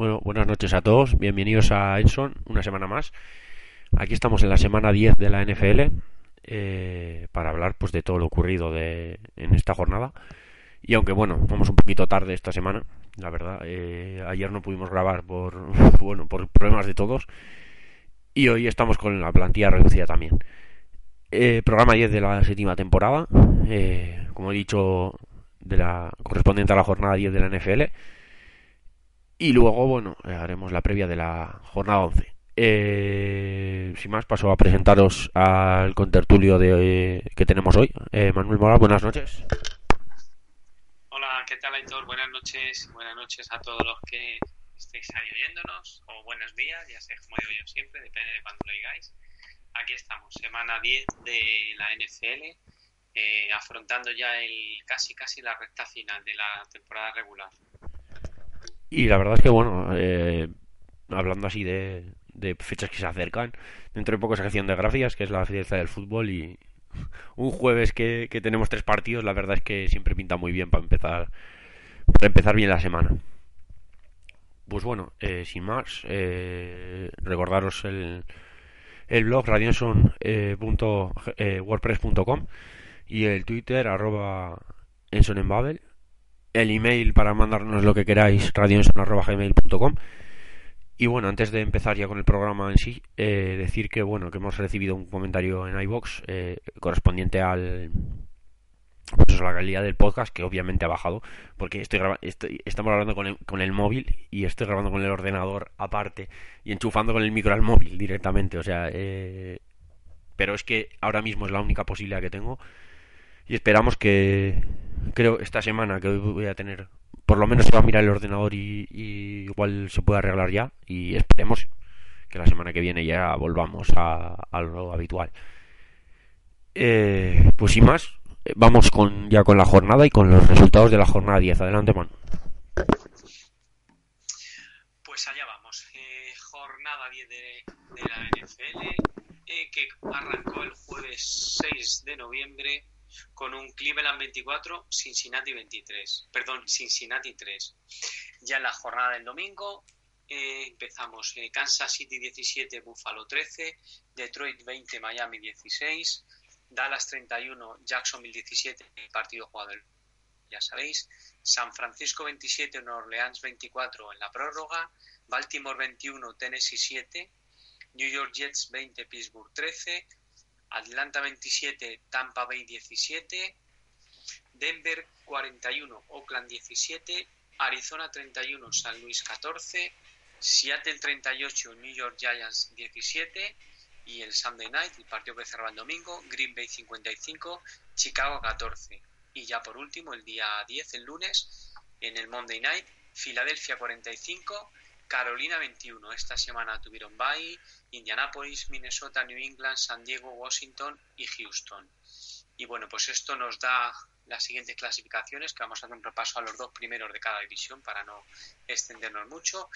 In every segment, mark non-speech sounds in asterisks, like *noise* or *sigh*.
Bueno, buenas noches a todos. Bienvenidos a Enson, una semana más. Aquí estamos en la semana 10 de la NFL eh, para hablar pues de todo lo ocurrido de, en esta jornada. Y aunque bueno, vamos un poquito tarde esta semana, la verdad. Eh, ayer no pudimos grabar por *laughs* bueno por problemas de todos y hoy estamos con la plantilla reducida también. Eh, programa 10 de la séptima temporada, eh, como he dicho, de la correspondiente a la jornada 10 de la NFL. Y luego, bueno, eh, haremos la previa de la jornada 11. Eh, sin más, paso a presentaros al contertulio de, que tenemos hoy. Eh, Manuel Mora, buenas noches. Hola, ¿qué tal, Aitor? Buenas noches. Buenas noches a todos los que estéis ahí oyéndonos, o buenos días, ya sé como digo yo siempre, depende de cuándo lo digáis. Aquí estamos, semana 10 de la NFL, eh, afrontando ya el casi casi la recta final de la temporada regular. Y la verdad es que, bueno, eh, hablando así de, fechas que se acercan, dentro de poco sección de gracias, que es la fiesta del fútbol, y *laughs* un jueves que, tenemos tres partidos, la verdad es que siempre pinta muy bien para empezar, para empezar bien la semana. Pues bueno, eh, sin más, eh, recordaros el, el blog radionson.wordpress.com y el Twitter arroba ensonenbabel, el email para mandarnos lo que queráis radionson.gmail.com y bueno, antes de empezar ya con el programa en sí, eh, decir que bueno, que hemos recibido un comentario en iBox eh, correspondiente al pues a la calidad del podcast, que obviamente ha bajado, porque estoy, estoy estamos hablando con el, con el móvil y estoy grabando con el ordenador aparte y enchufando con el micro al móvil directamente, o sea, eh, pero es que ahora mismo es la única posibilidad que tengo y esperamos que, creo, esta semana que voy a tener, por lo menos se va a mirar el ordenador y, igual se puede arreglar ya y esperemos que la semana que viene ya volvamos a, lo habitual. Eh, pues sin más, vamos con ya con la jornada y con los resultados de la jornada 10. Adelante, man. Pues allá vamos. Eh, jornada 10 de, de la NFL eh, que arrancó el jueves 6 de noviembre con un Cleveland 24, Cincinnati 23. Perdón, Cincinnati 3. Ya en la jornada del domingo eh, empezamos eh, Kansas City 17, Buffalo 13, Detroit 20, Miami 16. Dallas 31, Jacksonville 17, partido jugado el, ya sabéis. San Francisco 27, Nueva Orleans 24 en la prórroga. Baltimore 21, Tennessee 7. New York Jets 20, Pittsburgh 13. Atlanta 27, Tampa Bay 17. Denver 41, Oakland 17. Arizona 31, San Luis 14. Seattle 38, New York Giants 17 y el Sunday Night, el partido que cerraba el domingo, Green Bay 55, Chicago 14. Y ya por último, el día 10, el lunes, en el Monday Night, Filadelfia 45, Carolina 21. Esta semana tuvieron Bay, Indianapolis, Minnesota, New England, San Diego, Washington y Houston. Y bueno, pues esto nos da las siguientes clasificaciones, que vamos a hacer un repaso a los dos primeros de cada división para no extendernos mucho.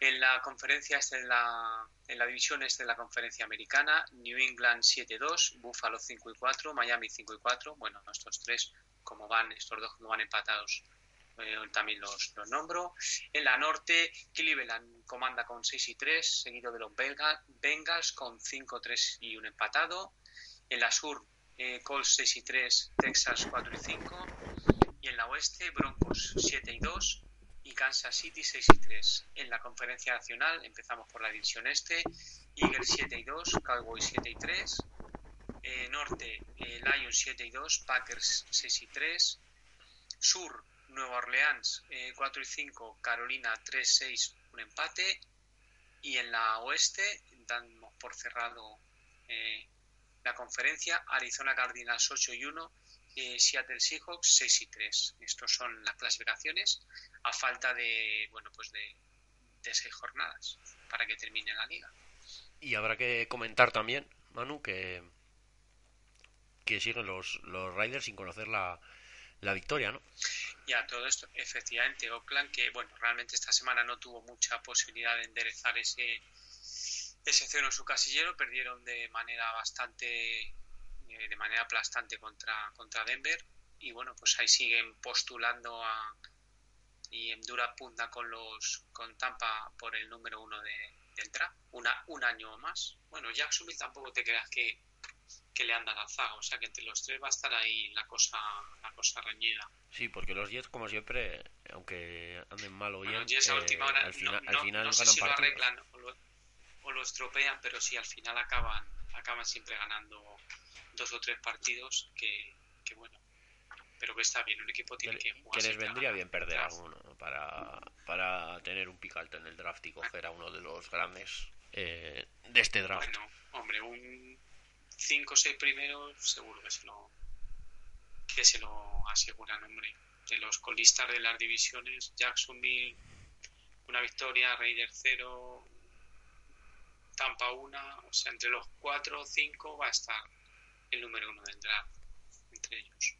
En la conferencia este la, en la división este de la conferencia americana, New England 7-2, Buffalo 5 4, Miami 5 4. Bueno, estos tres, como van, estos dos como van empatados, eh, también los, los, nombro. En la norte, Cleveland comanda con 6 y 3, seguido de los Bengals con 5, 3 y un empatado. En la sur, eh, Colts 6 y 3, Texas 4 y 5. Y en la oeste, Broncos 7 y 2 y Kansas City 6 y 3. En la conferencia nacional empezamos por la división este, Eagles 7 y 2, Cowboys 7 y 3, eh, norte eh, Lions 7 y 2, Packers 6 y 3, sur Nueva Orleans eh, 4 y 5, Carolina 3 6, un empate y en la oeste damos por cerrado eh, la conferencia Arizona Cardinals 8 y 1, eh, Seattle Seahawks 6 y 3. Estos son las clasificaciones a falta de, bueno, pues de, de seis jornadas para que termine la liga. Y habrá que comentar también, Manu, que, que siguen los, los Riders sin conocer la, la victoria, ¿no? Ya, todo esto, efectivamente, Oakland, que bueno, realmente esta semana no tuvo mucha posibilidad de enderezar ese, ese cero en su casillero, perdieron de manera bastante de manera aplastante contra, contra Denver y bueno, pues ahí siguen postulando a, y en dura punta con los con Tampa por el número uno de, del draft, una, un año más. Bueno, Jacksonville tampoco te creas que, que le anda la zaga, o sea que entre los tres va a estar ahí la cosa, la cosa reñida. Sí, porque los Jets, como siempre, aunque anden mal o bien, Bueno, Jets a eh, última hora al final, no, al no- final no sé ganan si lo arreglan o lo, o lo estropean, pero sí al final acaban, acaban siempre ganando dos o tres partidos que, que bueno, pero que está bien, un equipo tiene que, jugar. que les vendría bien perder Draft. alguno ¿no? para, para tener un pick alto en el draft y coger a uno de los grandes eh, de este draft. Bueno, hombre, un 5 o 6 primeros seguro que se lo que se lo aseguran, hombre. De los colistas de las divisiones, Jacksonville, una victoria, Raiders 0, Tampa 1, o sea, entre los 4 o 5 va a estar el número uno del draft, entre ellos.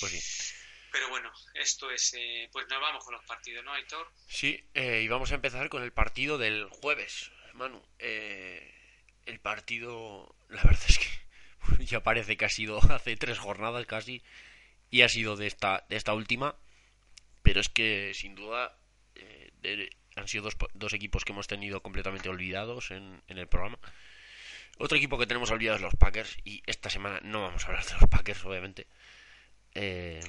Pues sí. Pero bueno, esto es, eh, pues nos vamos con los partidos, ¿no, Aitor? Sí, eh, y vamos a empezar con el partido del jueves, Manu. Eh, el partido, la verdad es que *laughs* ya parece que ha sido *laughs* hace tres jornadas casi y ha sido de esta, de esta última, pero es que sin duda eh, han sido dos, dos equipos que hemos tenido completamente olvidados en, en el programa. Otro equipo que tenemos olvidado es los Packers y esta semana no vamos a hablar de los Packers, obviamente. Eh,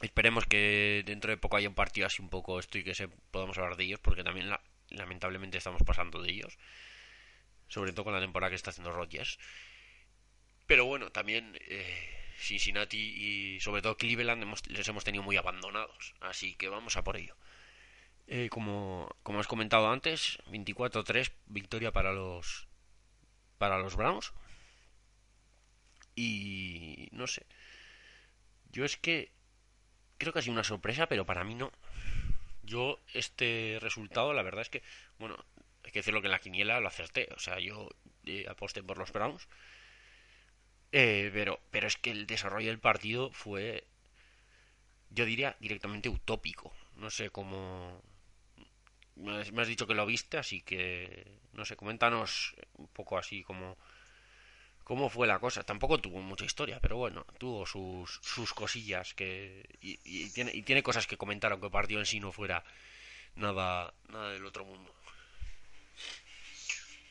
Esperemos que dentro de poco haya un partido así un poco esto y que se podamos hablar de ellos, porque también la- lamentablemente estamos pasando de ellos, sobre todo con la temporada que está haciendo Rodgers. Pero bueno, también eh, Cincinnati y sobre todo Cleveland hemos- les hemos tenido muy abandonados, así que vamos a por ello. Eh, como, como has comentado antes, 24-3 victoria para los para los Browns. Y no sé. Yo es que creo que ha sido una sorpresa, pero para mí no. Yo, este resultado, la verdad es que, bueno, hay que decirlo que en la quiniela lo acerté. O sea, yo eh, aposté por los Browns. Eh, pero, pero es que el desarrollo del partido fue, yo diría, directamente utópico. No sé cómo... Me has, dicho que lo viste, así que, no sé, coméntanos un poco así como... ¿Cómo fue la cosa? Tampoco tuvo mucha historia, pero bueno, tuvo sus, sus cosillas que y, y tiene, y tiene cosas que comentar, aunque el partido en sí no fuera nada, nada del otro mundo.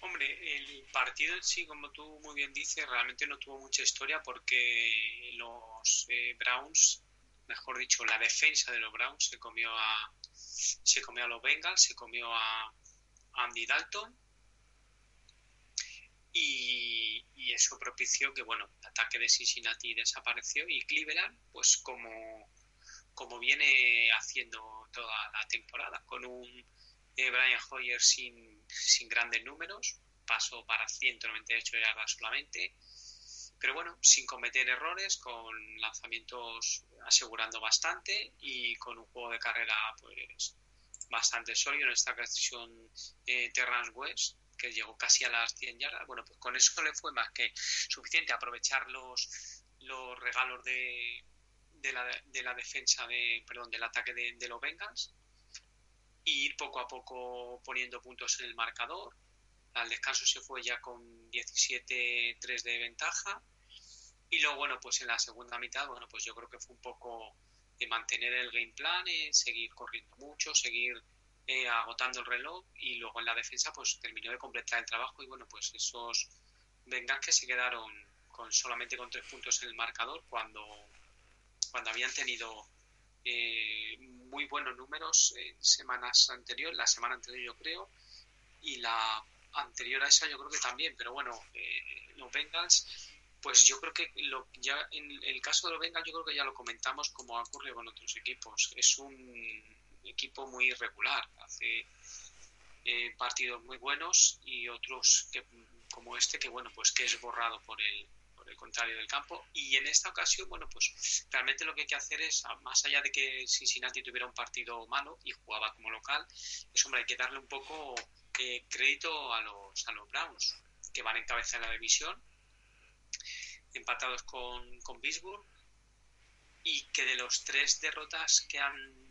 Hombre, el partido en sí, como tú muy bien dices, realmente no tuvo mucha historia porque los eh, Browns, mejor dicho, la defensa de los Browns se comió a se comió a los Bengals, se comió a Andy Dalton. Y, y eso propició que bueno, el ataque de Cincinnati desapareció y Cleveland, pues como como viene haciendo toda la temporada, con un eh, Brian Hoyer sin, grandes números, pasó para 198 yardas solamente, pero bueno, sin cometer errores, con lanzamientos asegurando bastante y con un juego de carrera pues bastante sólido, en esta ocasión eh, Terrance West, que llegó casi a las 100 yardas, bueno, pues con eso le fue más que suficiente aprovechar los, los regalos de, de, la, de la defensa, de, perdón, del ataque de, de los Bengals y ir poco a poco poniendo puntos en el marcador. Al descanso se fue ya con 17-3 de ventaja. Y luego, bueno, pues en la segunda mitad, bueno, pues yo creo que fue un poco de mantener el game plan, eh, seguir corriendo mucho, seguir eh, agotando el reloj y luego en la defensa pues terminó de completar el trabajo y bueno, pues esos Bengals que se quedaron con solamente con tres puntos en el marcador cuando, cuando habían tenido eh, muy buenos números en semanas anteriores, la semana anterior yo creo, y la anterior a esa yo creo que también, pero bueno, eh, los Bengals, pues yo creo que lo, ya en el caso de los Bengals yo creo que ya lo comentamos como ha ocurrido con otros equipos, es un equipo muy irregular, hace eh, partidos muy buenos y otros que como este que bueno pues que es borrado por el el contrario del campo y en esta ocasión bueno pues realmente lo que hay que hacer es más allá de que Cincinnati tuviera un partido malo y jugaba como local es hombre hay que darle un poco eh, crédito a los a los Browns que van en cabeza de la división empatados con, con Pittsburgh y que de los tres derrotas que han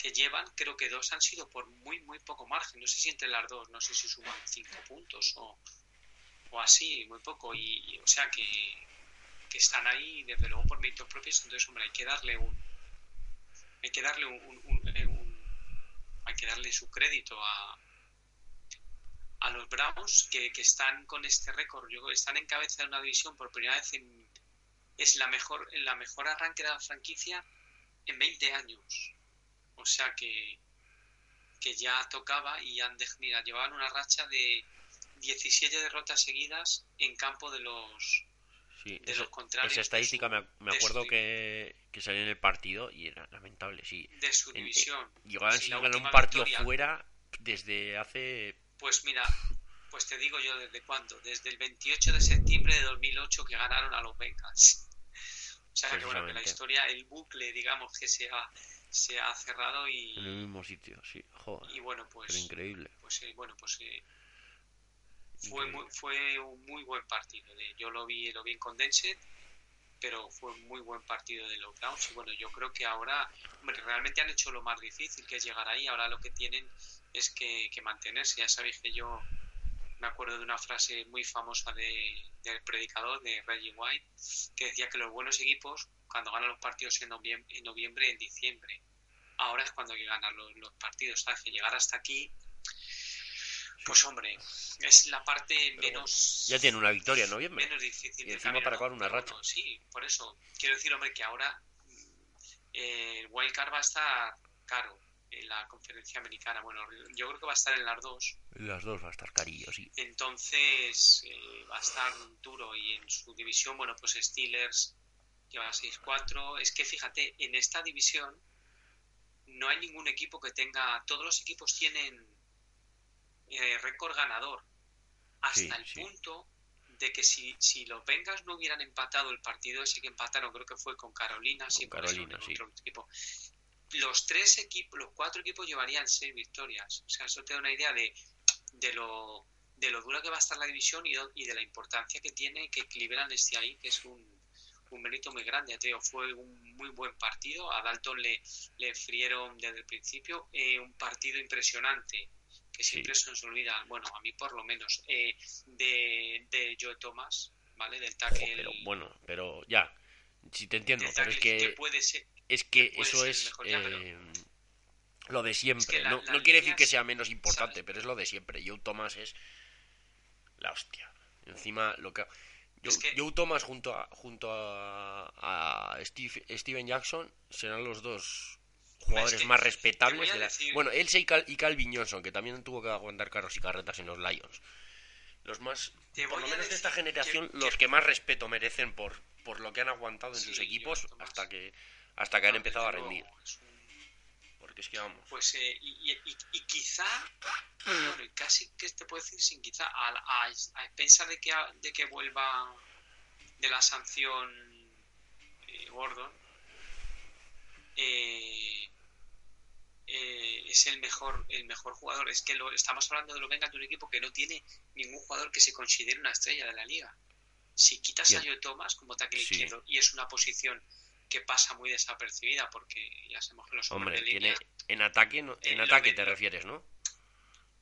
que llevan, creo que dos han sido por muy, muy poco margen. No sé si entre las dos, no sé si suman cinco puntos o, o así, muy poco. Y, o sea que, que están ahí, desde luego, por méritos propios. Entonces, hombre, hay que darle un, hay que darle un, eh, hay que darle su crédito a, a los Browns que, que están con este récord, están en cabeza de una división por primera vez en, es la mejor, la mejor arranque de la franquicia en 20 años. O sea que, que ya tocaba y han mira, llevaban una racha de 17 derrotas seguidas en campo de los Sí, de los contrarios. Esa estadística me, acuerdo que, que, salió en el partido y era lamentable, sí. De su división. llegaban sin ganar un partido fuera desde hace. Pues mira, *laughs* pues te digo yo desde cuándo. Desde el 28 de septiembre de 2008 que ganaron a los Bengals. O sea que bueno, que la historia, el bucle, digamos, que se ha, se ha cerrado y. En el mismo sitio, sí. Joder. Y bueno, pues. increíble. Pues eh, bueno, pues. Eh, fue, muy, fue un muy buen partido. Yo lo vi, lo vi en Condensed, pero fue un muy buen partido de los Browns. Y bueno, yo creo que ahora realmente han hecho lo más difícil, que es llegar ahí. Ahora lo que tienen es que, mantenerse. Ya sabéis que yo me acuerdo de una frase muy famosa de, del predicador, de Reggie White, que decía que los buenos equipos, cuando ganan los partidos en noviembre, en, noviembre, en diciembre, ahora es cuando hay que ganar los, los partidos. ¿sabes? Que llegar hasta aquí pues hombre, es la parte menos... Ya tiene una victoria en noviembre. Menos difícil y encima para acabar una racha. sí, por eso. Quiero decir, hombre, que ahora eh, el Wildcard va a estar caro en la conferencia americana. Bueno, yo creo que va a estar en las dos. En las dos va a estar carillo, sí. Entonces eh, va a estar duro y en su división, bueno, pues Steelers lleva 6-4. Es que fíjate, en esta división no hay ningún equipo que tenga... Todos los equipos tienen eh, récord ganador. Hasta el punto de que si, si los Bengals no hubieran empatado el partido ese que empataron, creo que fue con Carolina, Carolina equipo, los tres equipos, los cuatro equipos llevarían seis victorias. O sea, eso te da una idea de, de lo de lo dura que va a estar la división y, y de la importancia que tiene que Cleveland esté ahí, que es un, un mérito muy grande. Te fue un muy buen partido. A Dalton le, le frieron desde el principio. Eh, un partido impresionante que siempre se nos olvida, bueno, a mí por lo menos, eh, de, de Joe Thomas, ¿vale? Del tackle. pero bueno, pero ya, si te entiendo, pero es que, es que eso es eh, lo de siempre. no, no quiere decir que sea menos importante, pero es lo de siempre. Joe Thomas es la hostia. Encima, lo que. Joe, Thomas junto a, junto a, a Steve, Steven Jackson serán los dos jugadores más respetables. De la... Bueno, él y, Cal, y Calvin Johnson, que también tuvo que aguantar carros y carretas en los Lions. Los más, por lo menos de esta generación, los que más respeto merecen por, por lo que han aguantado en sus equipos hasta que hasta que han empezado a rendir. Porque es que vamos. Pues, eh, y, y, quizá, bueno, casi que te puedo decir sin quizá, a, a, a de que, de que vuelva de la sanción eh, Gordon, eh, eh, es el mejor el mejor jugador. Es que lo, estamos hablando de lo venga de un equipo que no tiene ningún jugador que se considere una estrella de la liga. Si quitas a Joe Thomas como tackle izquierdo y es una posición que pasa muy desapercibida porque ya sabemos que los hombres de línea, en ataque en ataque te refieres, ¿no?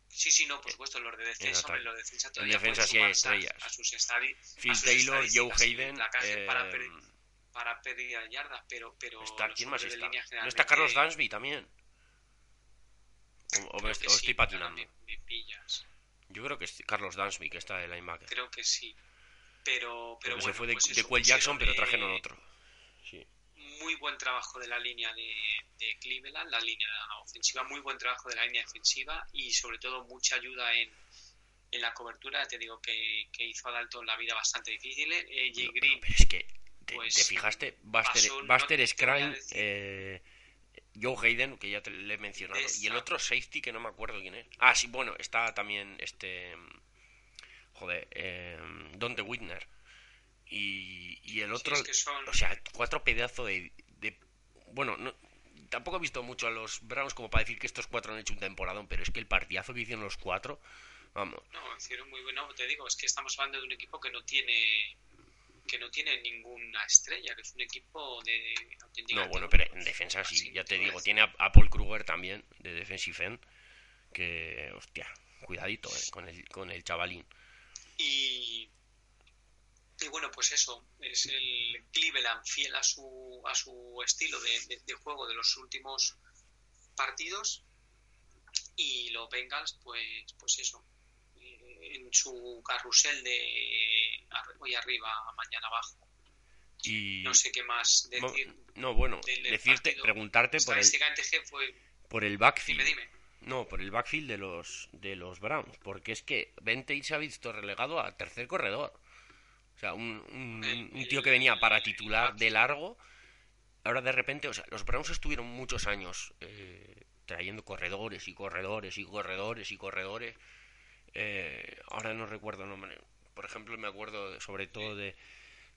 Sí, sí, no, por supuesto, los de defensa, en, los de defensa todavía en defensa sí hay estrellas. A, sus estadis, Phil Taylor, Joe Hayden, para, eh, para pérdida yardas, pero, pero está, ¿quién más está? ¿No está Carlos Dansby también? O, me, estoy patinando. Yo creo que es Carlos Dansby que está de linebacker. Creo que sí. Pero, pero se fue de, pues Quell Jackson, pero trajeron otro. Sí. Muy buen trabajo de la línea de, de, Cleveland, la línea ofensiva, muy buen trabajo de la línea defensiva y sobre todo mucha ayuda en, en la cobertura. Te digo que, que hizo a Dalton la vida bastante difícil. Eh, Green, pero es que te, pues, fijaste, Buster, Buster eh, Joe Hayden, que ya te le he mencionado, y el otro safety que no me acuerdo quién es. Ah, sí, bueno, está también este. Joder, eh, Don de Whitner. Y, y el otro. O sea, cuatro pedazos de, Bueno, no, tampoco he visto mucho a los Browns como para decir que estos cuatro han hecho un temporadón, pero es que el partidazo que hicieron los cuatro. Vamos. No, hicieron muy bueno. Te digo, es que estamos hablando de un equipo que no tiene que no tiene ninguna estrella, que es un equipo de No, bueno, pero en defensa sí, ya te digo, tiene a, Paul Kruger también, de defensive end, que, hostia, cuidadito eh, con, el, con el chavalín. Y, y bueno, pues eso, es el Cleveland fiel a su, a su estilo de, de, juego de los últimos partidos. Y los Bengals, pues, pues eso, eh, en su carrusel de hoy arriba, mañana abajo. Y no sé qué más decir. No, bueno, decirte, preguntarte por el, fue... por el backfield. No, por el backfield de los de los Browns, porque es que Bente se ha visto relegado a tercer corredor. O sea, un, un, tío que venía para titular de largo, ahora de repente, o sea, los Browns estuvieron muchos años eh, trayendo corredores y corredores y corredores y corredores. Eh, ahora no recuerdo el nombre. Por ejemplo, me acuerdo sobre todo de,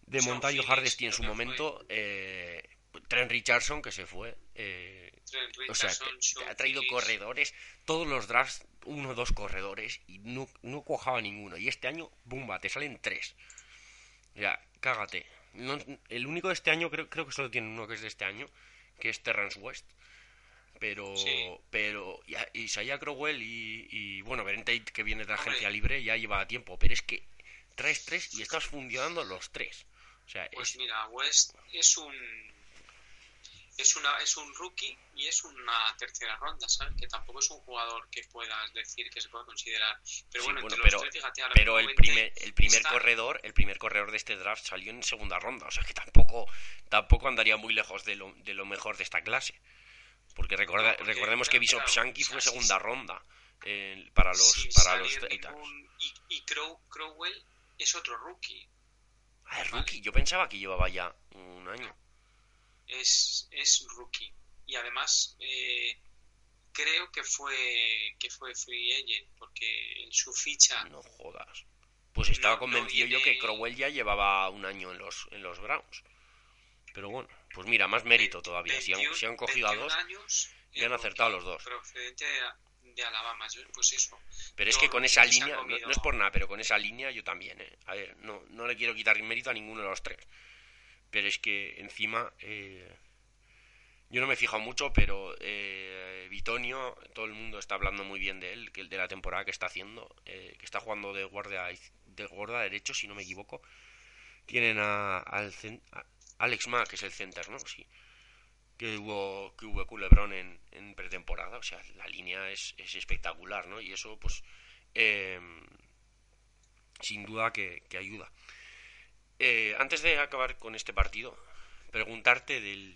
de Montaño Hardesty en su momento. Eh, Trent Richardson, que se fue. Eh, o sea, ha traído corredores. Todos los drafts, uno o dos corredores. Y no, no cuajaba ninguno. Y este año, ¡bumba! Te salen tres. Ya, cágate. el único de este año, creo, creo que solo tiene uno que es de este año, que es Terrence West. Pero, pero y Isaiah Crowell y, y bueno, Tate que viene de la agencia libre, ya lleva tiempo. Pero es que traes tres y estás funcionando los tres. O sea, pues mira, West es un es una es un rookie y es una tercera ronda, ¿sabes? Que tampoco es un jugador que puedas decir que se puede considerar. Pero bueno, entre pero, los tres, fíjate, pero el primer el primer corredor, el primer corredor de este draft salió en segunda ronda, o sea que tampoco tampoco andaría muy lejos de lo, de lo mejor de esta clase. Porque, recuerda, recordemos que Bishop Shanky fue segunda ronda eh, para los para los y, y Crowell es otro rookie. Ah, es rookie. Yo pensaba que llevaba ya un año es, es rookie. Y además, eh, creo que fue que fue free agent, porque en su ficha. No jodas. Pues estaba convencido yo que Crowell ya llevaba un año en los, en los Browns. Pero bueno, pues mira, más mérito todavía. si, han, si han cogido a dos y han acertado los dos. Procedente de Alabama, pues eso. Pero es que con esa línea, no, es por nada, pero con esa línea yo también, ¿eh? A ver, no, no le quiero quitar mérito a ninguno de los tres. Pero es que encima, eh, yo no me he fijado mucho, pero eh, Bitonio, todo el mundo está hablando muy bien de él, que de la temporada que está haciendo, eh, que está jugando de guardia, de guardia derecho, si no me equivoco. Tienen a, al, Alex Ma, que es el center, ¿no? Sí. Que hubo, que hubo Culebron en, en pretemporada, o sea, la línea es, es espectacular, ¿no? Y eso, pues, em, sin duda que, ayuda. Eh, antes de acabar con este partido, preguntarte del...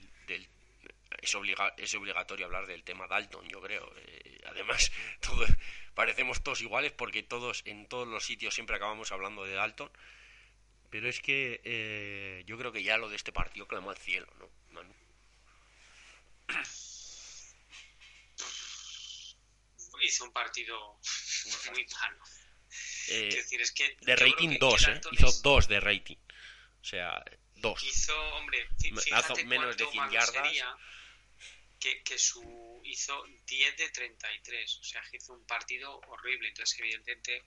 es, es obligatorio hablar del tema Dalton, yo creo. Eh, además, *laughs* parecemos todos iguales porque todos en todos los sitios siempre acabamos hablando de Dalton. Pero es que eh, yo creo que ya lo de este partido clamó al cielo, ¿no? Hizo un partido muy malo. decir, es que de rating 2, ¿eh? Hizo 2 de rating. O sea, dos. Hizo, hombre, menos de 100 yardas. Que, que, su hizo 10 de 33, o sea, hizo un partido horrible. Entonces, evidentemente,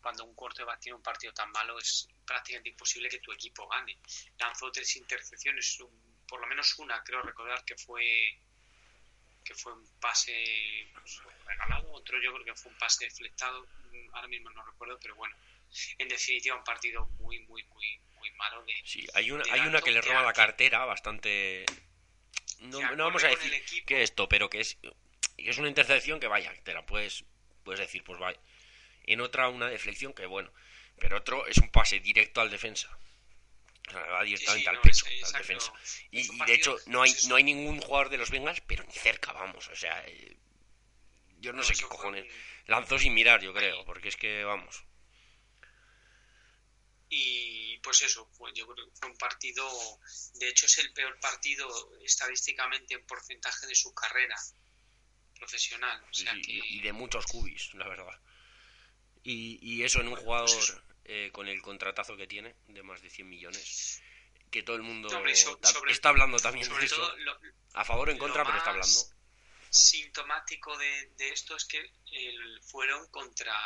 cuando un quarterback tiene un partido tan malo, es prácticamente imposible que tu equipo gane. Lanzó tres intercepciones, por lo menos una, creo recordar que fue que fue un pase pues, regalado, otro yo creo que fue un pase deflectado, ahora mismo no recuerdo, pero bueno, en definitiva un partido muy, muy, muy, muy malo de... Sí, hay una, hay una que le roba la cartera bastante... No, vamos a decir que esto, pero que es, es una intercepción que vaya, te la puedes, puedes decir, pues vaya. En otra una deflexión que bueno, pero otro es un pase directo al defensa. Va directamente al pecho, al defensa. Y, de hecho no hay, no hay ningún jugador de los Bengals, pero ni cerca, vamos. O sea, eh, yo no, sé qué cojones. Lanzó sin mirar, yo creo, porque es que, vamos. Y pues eso, pues yo creo que fue un partido, de hecho es el peor partido estadísticamente en porcentaje de su carrera profesional. y, de muchos cubis, la verdad. Y, eso en un jugador pues eh, con el contratazo que tiene, de más de 100 millones, que todo el mundo está hablando también de eso. a favor o en contra, pero está hablando. Sintomático de, de esto es que el, fueron contra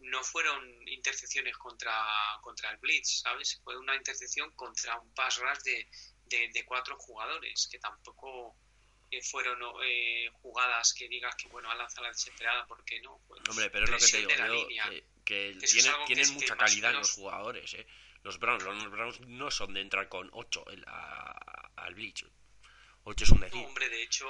no fueron intercepciones contra, contra el Blitz, ¿sabes? Fue una intercepción contra un pass rush de, de, cuatro jugadores, que tampoco eh, fueron eh, jugadas que digas que, bueno, ha lanzado la desesperada, porque no. Hombre, pero es lo que te digo, que, tienen, mucha calidad los jugadores, ¿eh? Los Browns, los Browns no son de entrar con 8 al Bleach. 8 es un decir. hombre, de hecho,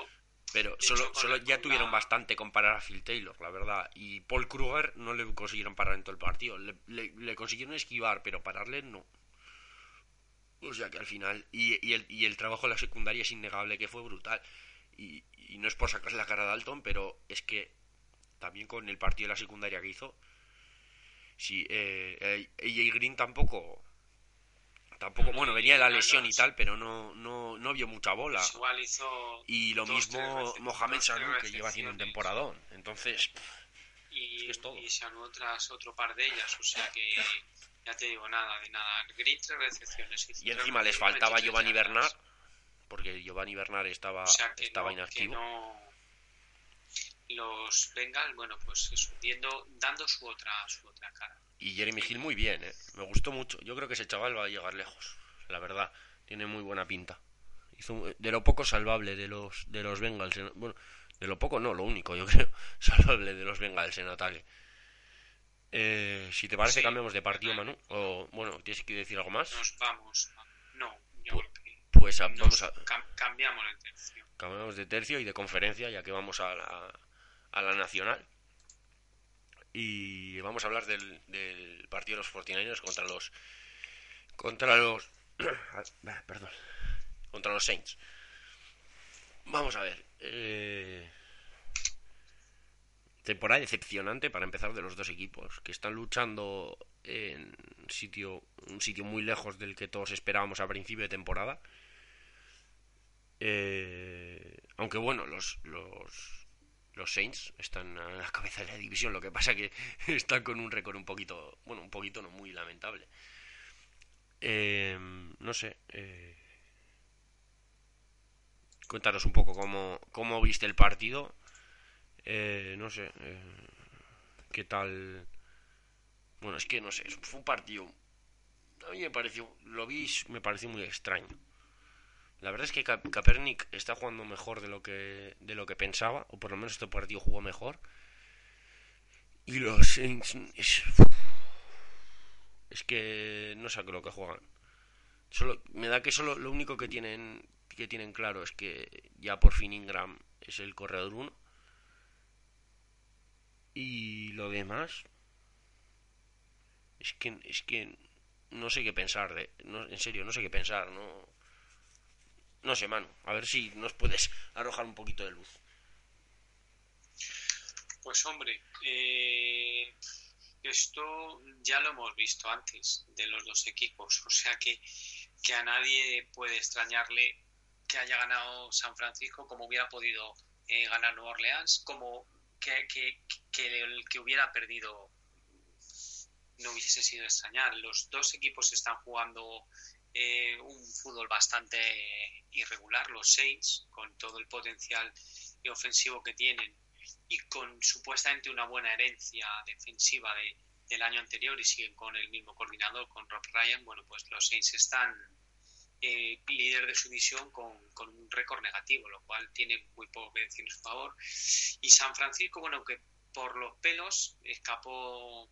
pero solo, solo ya tuvieron bastante con parar a Phil Taylor, la verdad. Y Paul Kruger no le consiguieron parar en todo el partido. Le, le, consiguieron esquivar, pero pararle no. O sea que al final. Y, y, el, y el trabajo de la secundaria es innegable que fue brutal. Y, y no es por sacarle la cara a Dalton, pero es que también con el partido de la secundaria que hizo. Sí, eh, AJ Green tampoco Tampoco, bueno, venía de la lesión y tal, pero no, no, no vio mucha bola. Pues igual hizo y lo mismo Mohamed Sanu, que lleva haciendo un temporadón. Entonces, y, es todo. y Sanu otras, otro par de ellas, o sea que ya te digo, nada, de nada. Grit, tres recepciones. Y encima les faltaba Giovanni Bernard, porque Giovanni Bernard estaba, estaba inactivo. Los Bengals, bueno, pues eso, dando su otra, su otra cara. Y Jeremy Hill muy bien, ¿eh? me gustó mucho. Yo creo que ese chaval va a llegar lejos, la verdad. Tiene muy buena pinta. Hizo de lo poco salvable de los de los Bengals. Bueno, de lo poco no, lo único, yo *laughs* creo, salvable de los Bengals en ataque. Eh, si te parece, cambiamos de partido, Manu. O, bueno, ¿tienes que decir algo más? Nos vamos. No, yo pues, pues vamos a... cambiamos de tercio. Cambiamos de tercio y de conferencia, ya que vamos a la, a la nacional. Y vamos a hablar del, del partido de los 49 contra los contra los *clears throat* perdón contra los Saints. Vamos a ver eh, temporada decepcionante para empezar de los dos equipos que están luchando en sitio un sitio muy lejos del que todos esperábamos a principio de temporada. Eh, aunque bueno los los Saints están a la cabeza de la división, lo que pasa que *laughs* están con un récord un poquito, bueno, un poquito no muy lamentable. Em, no sé. Eh, cuéntanos un poco cómo, cómo viste el partido. Eh, no sé. Eh, ¿Qué tal? Bueno, es que no sé. Fue un partido. A mí me pareció. Lo vi, me pareció muy extraño. La verdad es que Kaepernick está jugando mejor de lo que de lo que pensaba, o por lo menos este partido jugó mejor. Y los Saints es, que no sé lo que juegan. Solo me da que solo lo único que tienen que tienen claro es que ya por fin Ingram es el corredor 1. Y lo demás es que es que no sé qué pensar de, no, en serio, no sé qué pensar, no no sé, Manu, a ver si nos puedes arrojar un poquito de luz. Pues hombre, eh, esto ya lo hemos visto antes de los dos equipos, o sea que, que a nadie puede extrañarle que haya ganado San Francisco como hubiera podido eh, ganar Nueva Orleans, como que, que, que, el que hubiera perdido no hubiese sido extrañar. Los dos equipos están jugando eh, un fútbol bastante irregular, los Saints, con todo el potencial ofensivo que tienen y con supuestamente una buena herencia defensiva de, del año anterior y siguen con el mismo coordinador, con Rob Ryan, bueno, pues los Saints están eh, líder de su división con, con, un récord negativo, lo cual tiene muy poco que decir en su favor. Y San Francisco, bueno, que por los pelos escapó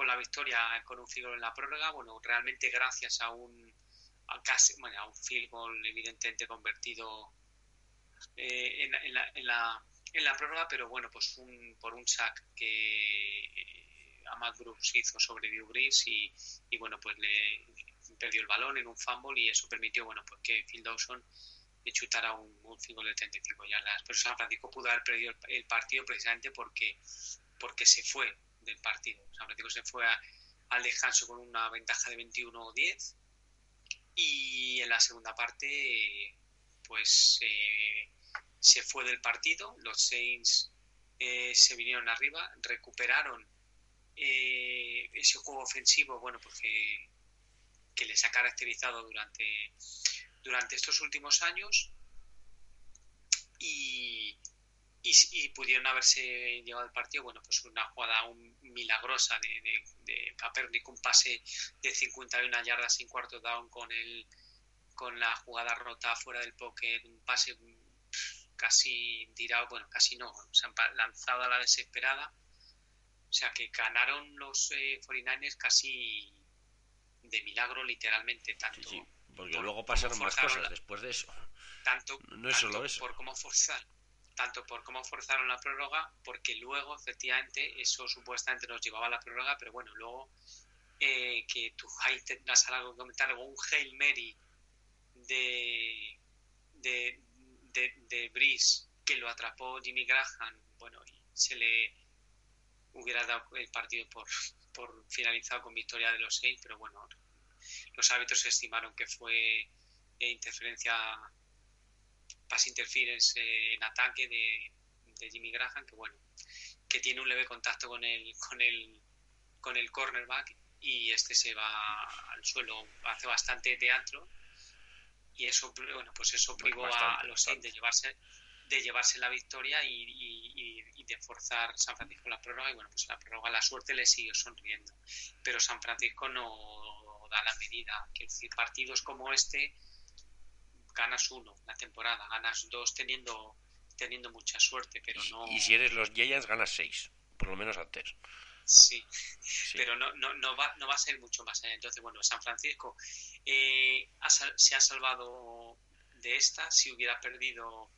con la victoria con un figuro en la prórroga, bueno, realmente gracias a un a casi, bueno, a un field goal evidentemente convertido eh, en, en, la, en, la, en, la, prórroga, pero bueno, pues un, por un sack que eh, Amad Brooks hizo sobre Drew Brees y, y, bueno, pues le perdió el balón en un fumble y eso permitió, bueno, pues que Phil Dawson chutara un, un field goal de 35 yardas. Pero San Francisco pudo haber perdido el, el, partido precisamente porque, porque se fue del partido. San Francisco se fue a, al descanso con una ventaja de 21-10 y en la segunda parte pues eh, se fue del partido, los Saints eh, se vinieron arriba, recuperaron eh, ese juego ofensivo, bueno, pues que, que, les ha caracterizado durante, durante estos últimos años y, y, pudieron haberse llevado al partido, bueno, pues una jugada un, milagrosa de, de, de Kaepernick, un pase de 51 yardas sin cuarto down con el con la jugada rota fuera del pocket, un pase casi tirado, bueno, casi no, se han lanzado a la desesperada. O sea que ganaron los eh, 49ers casi de milagro literalmente tanto sí, porque luego pasaron más cosas después de eso tanto, no es solo eso. por cómo forzar tanto por cómo forzaron la prórroga porque luego efectivamente eso supuestamente nos llevaba a la prórroga pero bueno luego eh, que tú ahí algo que comentar o un Hail Mary de de, de, de Brice que lo atrapó Jimmy Graham bueno y se le hubiera dado el partido por, por finalizado con victoria de los seis, pero bueno, los árbitros estimaron que fue interferencia, pass interference eh, en ataque de, de, Jimmy Graham, que bueno, que tiene un leve contacto con el, con el, con el cornerback y este se va al suelo, hace bastante teatro y eso, bueno, pues eso privó a, los seis de llevarse de llevarse la victoria y, de forzar San Francisco la prórroga y bueno pues la prórroga la suerte le sigue sonriendo. Pero San Francisco no da la medida que decir partidos como este ganas uno la temporada ganas dos teniendo teniendo mucha suerte pero no y si eres los Giants ganas seis por lo menos antes. Sí, pero no, no, no, va, no va a ser mucho más Entonces, bueno, San Francisco eh, se ha salvado de esta. Si hubiera perdido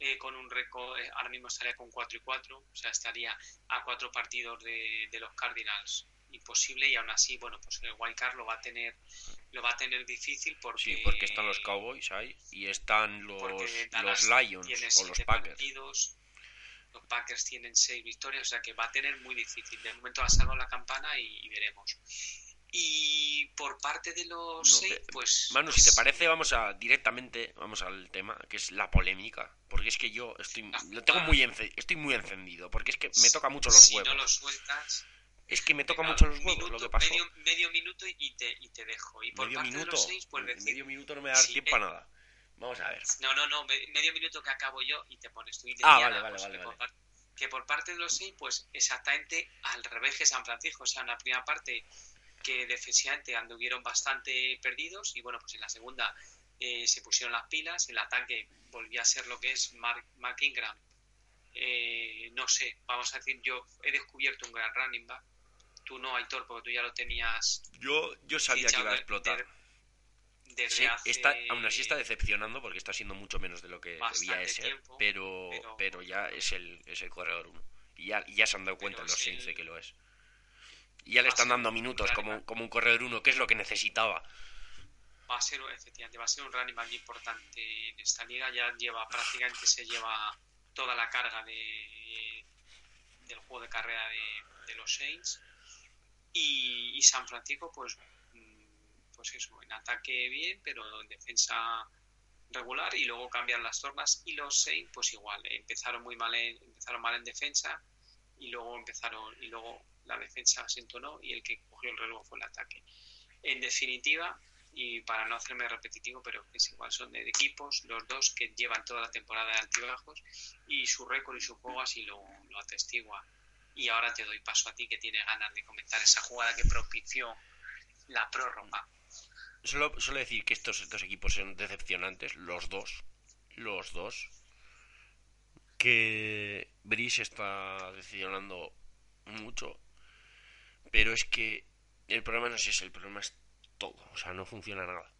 eh, con un récord, eh, ahora mismo estaría con 4 y 4, o sea, estaría a cuatro partidos de, los Cardinals imposible y aún así, bueno, pues el Wildcard lo va a tener lo va a tener difícil porque sí, porque están los Cowboys ahí y están los, los Lions o los Packers. los Packers tienen seis victorias, o sea que va a tener muy difícil. De momento ha salvado la campana y veremos. Y por parte de los seis, pues... Manu, si te pues parece, vamos a directamente, vamos al tema, que es la polémica. Porque es que yo estoy, lo tengo muy estoy muy encendido, porque es que me toca mucho los huevos. Si no los sueltas... Es que me toca mucho los huevos lo que pasó. Medio, medio minuto y te, y te dejo. Y por medio parte minuto, de los seis, pues decir, medio minuto no me da tiempo a nada. Vamos a ver. No, no, no, medio minuto que acabo yo y te pones tú. Y ah, vale, vale, pues, vale, que, Por, que por parte de los seis, pues exactamente al revés que San Francisco. O sea, en la primera parte que defensivamente anduvieron bastante perdidos y bueno, pues en la segunda eh, se pusieron las pilas, el ataque volvió a ser lo que es Mark, Ingram. Eh, no sé, vamos a decir, yo he descubierto un gran running back. Tú no, Aitor, porque tú ya lo tenías. Yo, yo sabía que iba a explotar. está, aún así está decepcionando porque está siendo mucho menos de lo que debía ser, pero, pero, ya es el, es el corredor uno. Y ya, ya se han dado cuenta los Saints de que lo es. Y ya le están dando minutos como, como un corredor uno, que es lo que necesitaba. Va a ser, efectivamente, va a ser un running back importante en esta liga. Ya lleva, prácticamente se lleva toda la carga de, del juego de carrera de, los Saints. Y, San Francisco, pues, mm, pues eso, en ataque bien, pero en defensa regular y luego cambian las tornas y los Saints pues igual empezaron muy mal en, empezaron mal en defensa y luego empezaron y luego la defensa se entonó y el que cogió el reloj fue el ataque. En definitiva, y para no hacerme repetitivo, pero es igual, son de equipos los dos que llevan toda la temporada de altibajos y su récord y su juego así lo, lo atestigua. Y ahora te doy paso a ti que tiene ganas de comentar esa jugada que propició la prórroga. Solo, solo decir que estos dos equipos son decepcionantes, los dos, los dos. Que Brice está decepcionando mucho pero es que el problema no es ese, el problema es todo. O sea, no funciona nada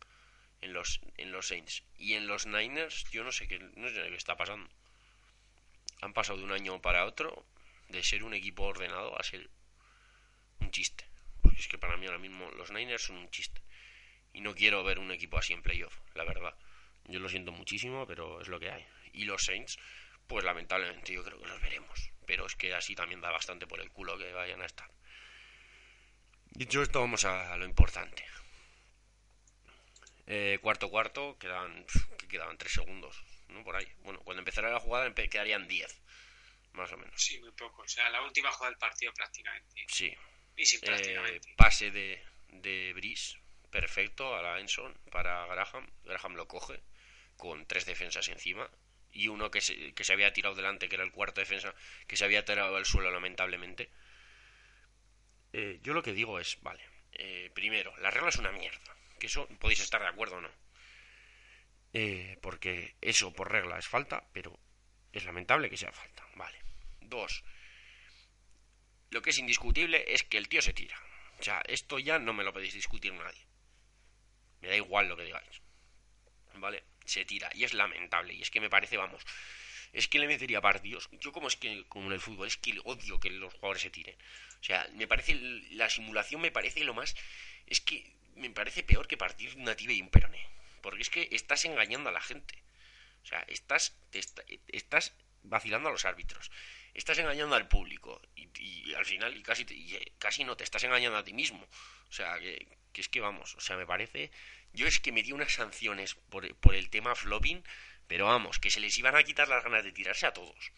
en los, en los Saints. Y en los Niners, yo no sé qué, no sé qué está pasando. Han pasado de un año para otro de ser un equipo ordenado a ser un chiste. Porque es que para mí ahora mismo los Niners son un chiste. Y no quiero ver un equipo así en playoff, la verdad. Yo lo siento muchísimo, pero es lo que hay. Y los Saints, pues lamentablemente yo creo que los veremos. Pero es que así también da bastante por el culo que vayan a estar. Dicho esto, vamos a, lo importante. Eh, cuarto cuarto, quedan, quedaban tres segundos, ¿no? Por ahí. Bueno, cuando empezara la jugada quedarían diez, más o menos. Sí, muy poco. O sea, la última jugada del partido prácticamente. Sí. Y sin eh, prácticamente. pase de, de Brice, perfecto, a la Enson para Graham. Graham lo coge con tres defensas encima. Y uno que se, que se había tirado delante, que era el cuarto defensa, que se había tirado al suelo lamentablemente eh, yo lo que digo es, vale, eh, primero, la regla es una mierda, que eso podéis estar de acuerdo o no. Eh, porque eso por regla es falta, pero es lamentable que sea falta, vale. Dos, lo que es indiscutible es que el tío se tira. O sea, esto ya no me lo podéis discutir nadie. Me da igual lo que digáis. ¿Vale? Se tira. Y es lamentable. Y es que me parece, vamos. Es que le metería partidos. Yo como es que, como en el fútbol, es que odio que los jugadores se tiren. O sea, me parece, la simulación me parece lo más... Es que me parece peor que partir una tibia y un peroné. Porque es que estás engañando a la gente. O sea, estás, estás vacilando a los árbitros. Estás engañando al público. Y, al final, y casi, eh, casi no, te estás engañando a ti mismo. O sea, que, es que vamos, o sea, me parece... Yo es que me di unas sanciones por, por el tema flopping, pero vamos, que se les iban a quitar las ganas de tirarse a todos.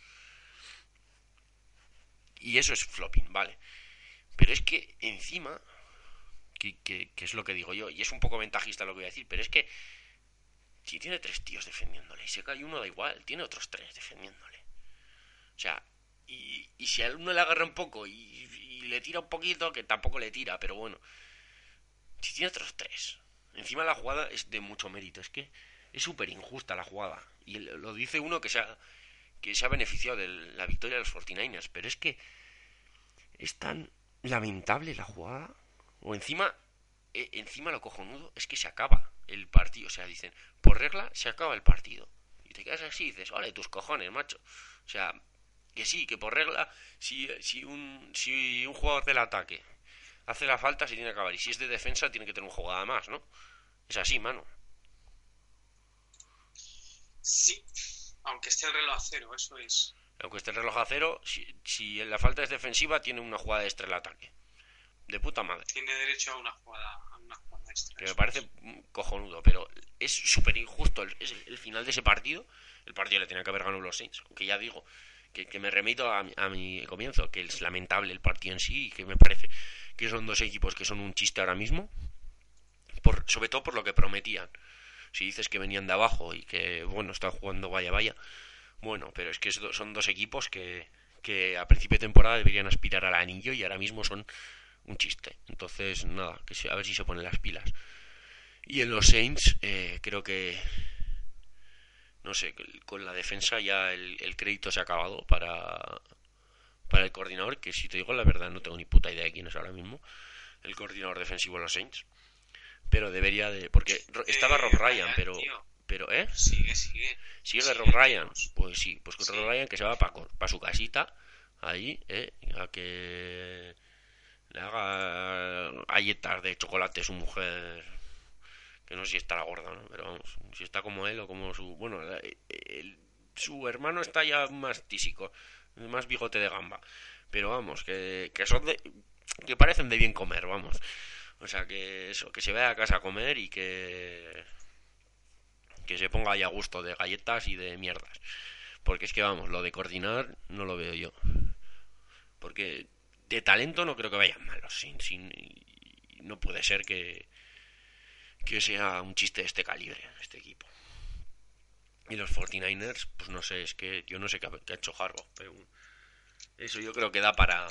Y eso es flopping, vale. Pero es que encima que, es lo que digo yo, y es un poco ventajista lo que voy a decir, pero es que si tiene tres tíos defendiéndole y se cae uno, da igual, tiene otros tres defendiéndole. O sea, y, y si a uno le agarra un poco y, le tira un poquito, que tampoco le tira, pero bueno, si tiene otros tres, encima la jugada es de mucho mérito, es que es súper injusta la jugada, y lo dice uno que se ha, que se ha beneficiado de la victoria de los 49ers, pero es que es tan lamentable la jugada o encima, eh, encima lo cojonudo es que se acaba el partido. O sea, dicen, por regla se acaba el partido. Y te quedas así y dices, vale, tus cojones, macho. O sea, que sí, que por regla, si, si, un, si un jugador del ataque hace la falta, se tiene que acabar. Y si es de defensa, tiene que tener un jugada más, ¿no? Es así, mano. Sí, aunque esté el reloj a cero, eso es. Aunque esté el reloj a cero, si, si la falta es defensiva, tiene una jugada extra el ataque de puta madre. Tiene derecho a una jugada, a una jugada extra. Que me parece cojonudo, pero es súper injusto el, el, final de ese partido. El partido le tenía que haber ganado los Saints, aunque ya digo que, me remito a, a, mi comienzo, que es lamentable el partido en sí y que me parece que son dos equipos que son un chiste ahora mismo, por, sobre todo por lo que prometían. Si dices que venían de abajo y que, bueno, están jugando vaya vaya, bueno, pero es que son dos equipos que, que a principio de temporada deberían aspirar al anillo y ahora mismo son un chiste. Entonces, nada, que a ver si se ponen las pilas. Y en los Saints, eh, creo que, no sé, con la defensa ya el, crédito se ha acabado para, para el coordinador, que si te digo la verdad no tengo ni puta idea de quién es ahora mismo, el coordinador defensivo de los Saints. Pero debería de... Porque estaba Rob Ryan, pero... Pero, ¿eh? Sigue, sigue. ¿Sigue de Rob Ryan? Pues sí, pues con Rob Ryan que se va para su casita, ahí, ¿eh? A que le haga galletas de chocolate a su mujer que no sé si estará gorda ¿no? pero vamos si está como él o como su bueno su hermano está ya más tísico más bigote de gamba pero vamos que, que son de que parecen de bien comer vamos o sea que eso que se vaya a casa a comer y que que se ponga ahí a gusto de galletas y de mierdas porque es que vamos lo de coordinar no lo veo yo porque de talento no creo que vayan malos. Sin, sin, no puede ser que, que sea un chiste de este calibre, este equipo. Y los 49ers, pues no sé, es que yo no sé qué ha, hecho Harbaugh, pero eso yo creo que da para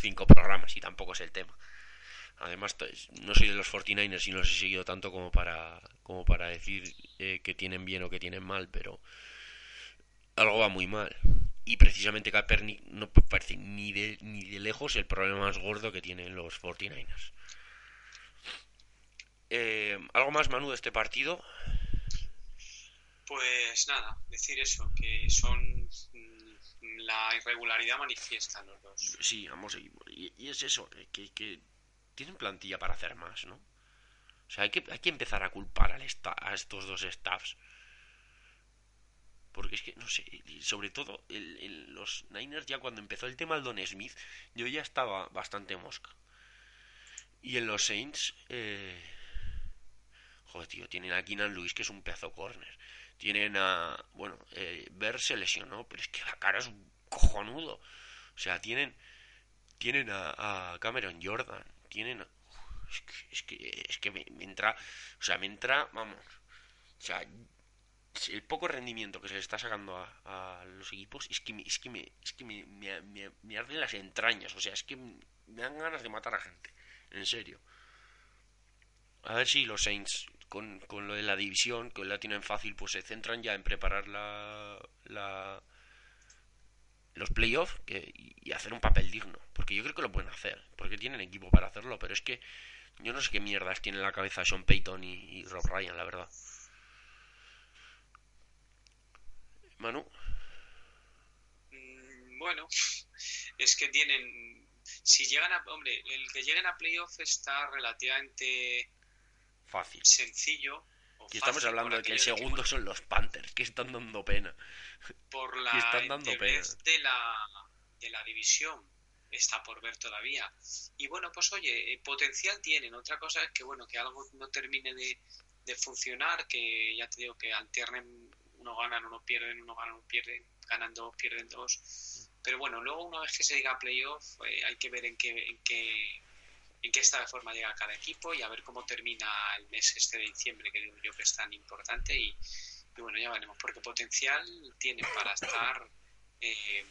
cinco programas y tampoco es el tema. Además, no soy de los 49ers y no los he seguido tanto como para, como para decir eh, que tienen bien o que tienen mal, pero algo va muy mal. Y precisamente Kaepernick no parece ni de, ni de lejos el problema más gordo que tienen los 49ers. Eh, ¿Algo más, Manu, de este partido? Pues nada, decir eso, que son mm, la irregularidad manifiesta los dos. Sí, vamos, y, y es eso, que, que, tienen plantilla para hacer más, ¿no? O sea, hay que, hay que empezar a culpar al a estos dos staffs porque es que, no sé, sobre todo los Niners ya cuando empezó el tema del Don Smith, yo ya estaba bastante mosca. Y en los Saints, eh... joder, tío, tienen a Keenan Lewis, que es un pedazo corner. Tienen a, bueno, eh, Ver se lesionó, pero es que la cara es un cojonudo. O sea, tienen, tienen a, Cameron Jordan, tienen... es que, es que, es que me, me entra, o sea, me entra, vamos, o sea, el poco rendimiento que se le está sacando a, los equipos es que, me, es que, me, es que me, me, arden las entrañas. O sea, es que me dan ganas de matar a gente. En serio. A ver si los Saints, con, con lo de la división, que la tienen fácil, pues se centran ya en preparar la, la, los playoffs y hacer un papel digno. Porque yo creo que lo pueden hacer. Porque tienen equipo para hacerlo. Pero es que yo no sé qué mierdas tiene en la cabeza Sean Payton y, Rob Ryan, la verdad. Manu. Mm, bueno, *laughs* es que tienen. Si llegan a. Hombre, el que lleguen a playoff está relativamente. Fácil. Sencillo. Y estamos hablando de que el segundo son los Panthers, que están dando pena. Por *laughs* la están dando pena. de la de la división está por ver todavía. Y bueno, pues oye, eh, potencial tienen. Otra cosa es que bueno, que algo no termine de, funcionar, que ya te digo que alternen, uno ganan, uno pierden, uno ganan, uno pierden, ganan dos, pierden dos. Pero bueno, luego una vez que se diga playoff, eh, hay que ver en qué, en qué en qué esta forma llega cada equipo y a ver cómo termina el mes este de diciembre, que digo yo que es tan importante. Y, bueno, ya veremos, porque potencial tienen para estar *laughs* eh,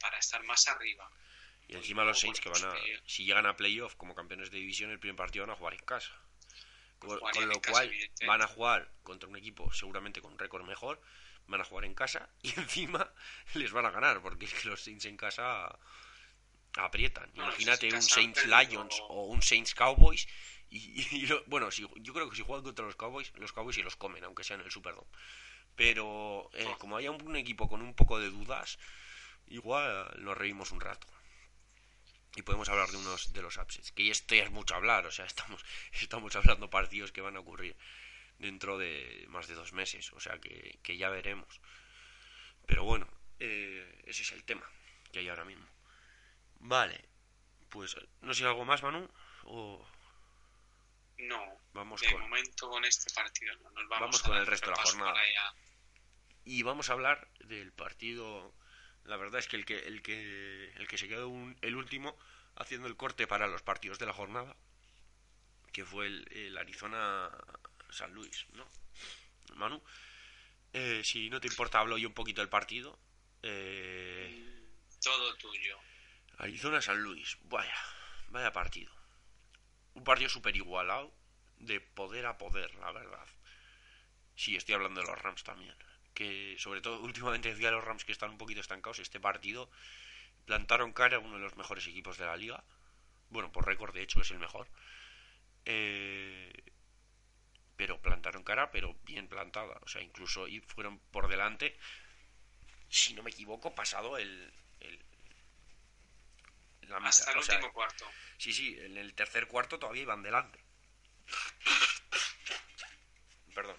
para estar más arriba. Y encima los Saints que van a, si llegan a playoff como campeones de división, el primer partido van a jugar en casa. Con, lo cual van a jugar contra un equipo seguramente con récord mejor, van a jugar en casa *laughs* y encima les van a ganar, porque es que los Saints en casa aprietan. Imagínate un Saints Lions o un Saints Cowboys. Y, bueno, si, yo creo que si juegan contra los Cowboys, los Cowboys sí los comen, aunque sea en el Superdome. Pero eh, como haya un, equipo con un poco de dudas, igual nos reímos un rato. Y podemos hablar de unos de los upsets. Que esto ya es mucho hablar, o sea, estamos, *laughs* estamos hablando partidos que van a ocurrir dentro de más de dos meses, o sea que, que ya veremos. Pero bueno, eh, ese es el tema que hay ahora mismo. Vale, pues no sé algo más, Manu, o... No, vamos de momento con este partido nos vamos, con el resto de la jornada. Y vamos a hablar del partido la verdad es que el que, el que, el que se quedó el último haciendo el corte para los partidos de la jornada, que fue el, Arizona San Luis, ¿no? Manu, eh, si no te importa, hablo yo un poquito del partido. Eh, Todo tuyo. Arizona San Luis, vaya, vaya partido. Un partido súper igualado, de poder a poder, la verdad. Sí, estoy hablando de los Rams también que sobre todo últimamente decía los Rams que están un poquito estancados, este partido plantaron cara a uno de los mejores equipos de la liga. Bueno, por récord de hecho es el mejor. Eh, pero plantaron cara, pero bien plantada. O sea, incluso y fueron por delante, si no me equivoco, pasado el... la Hasta el último cuarto. Sí, sí, en el tercer cuarto todavía iban delante. *laughs* Perdón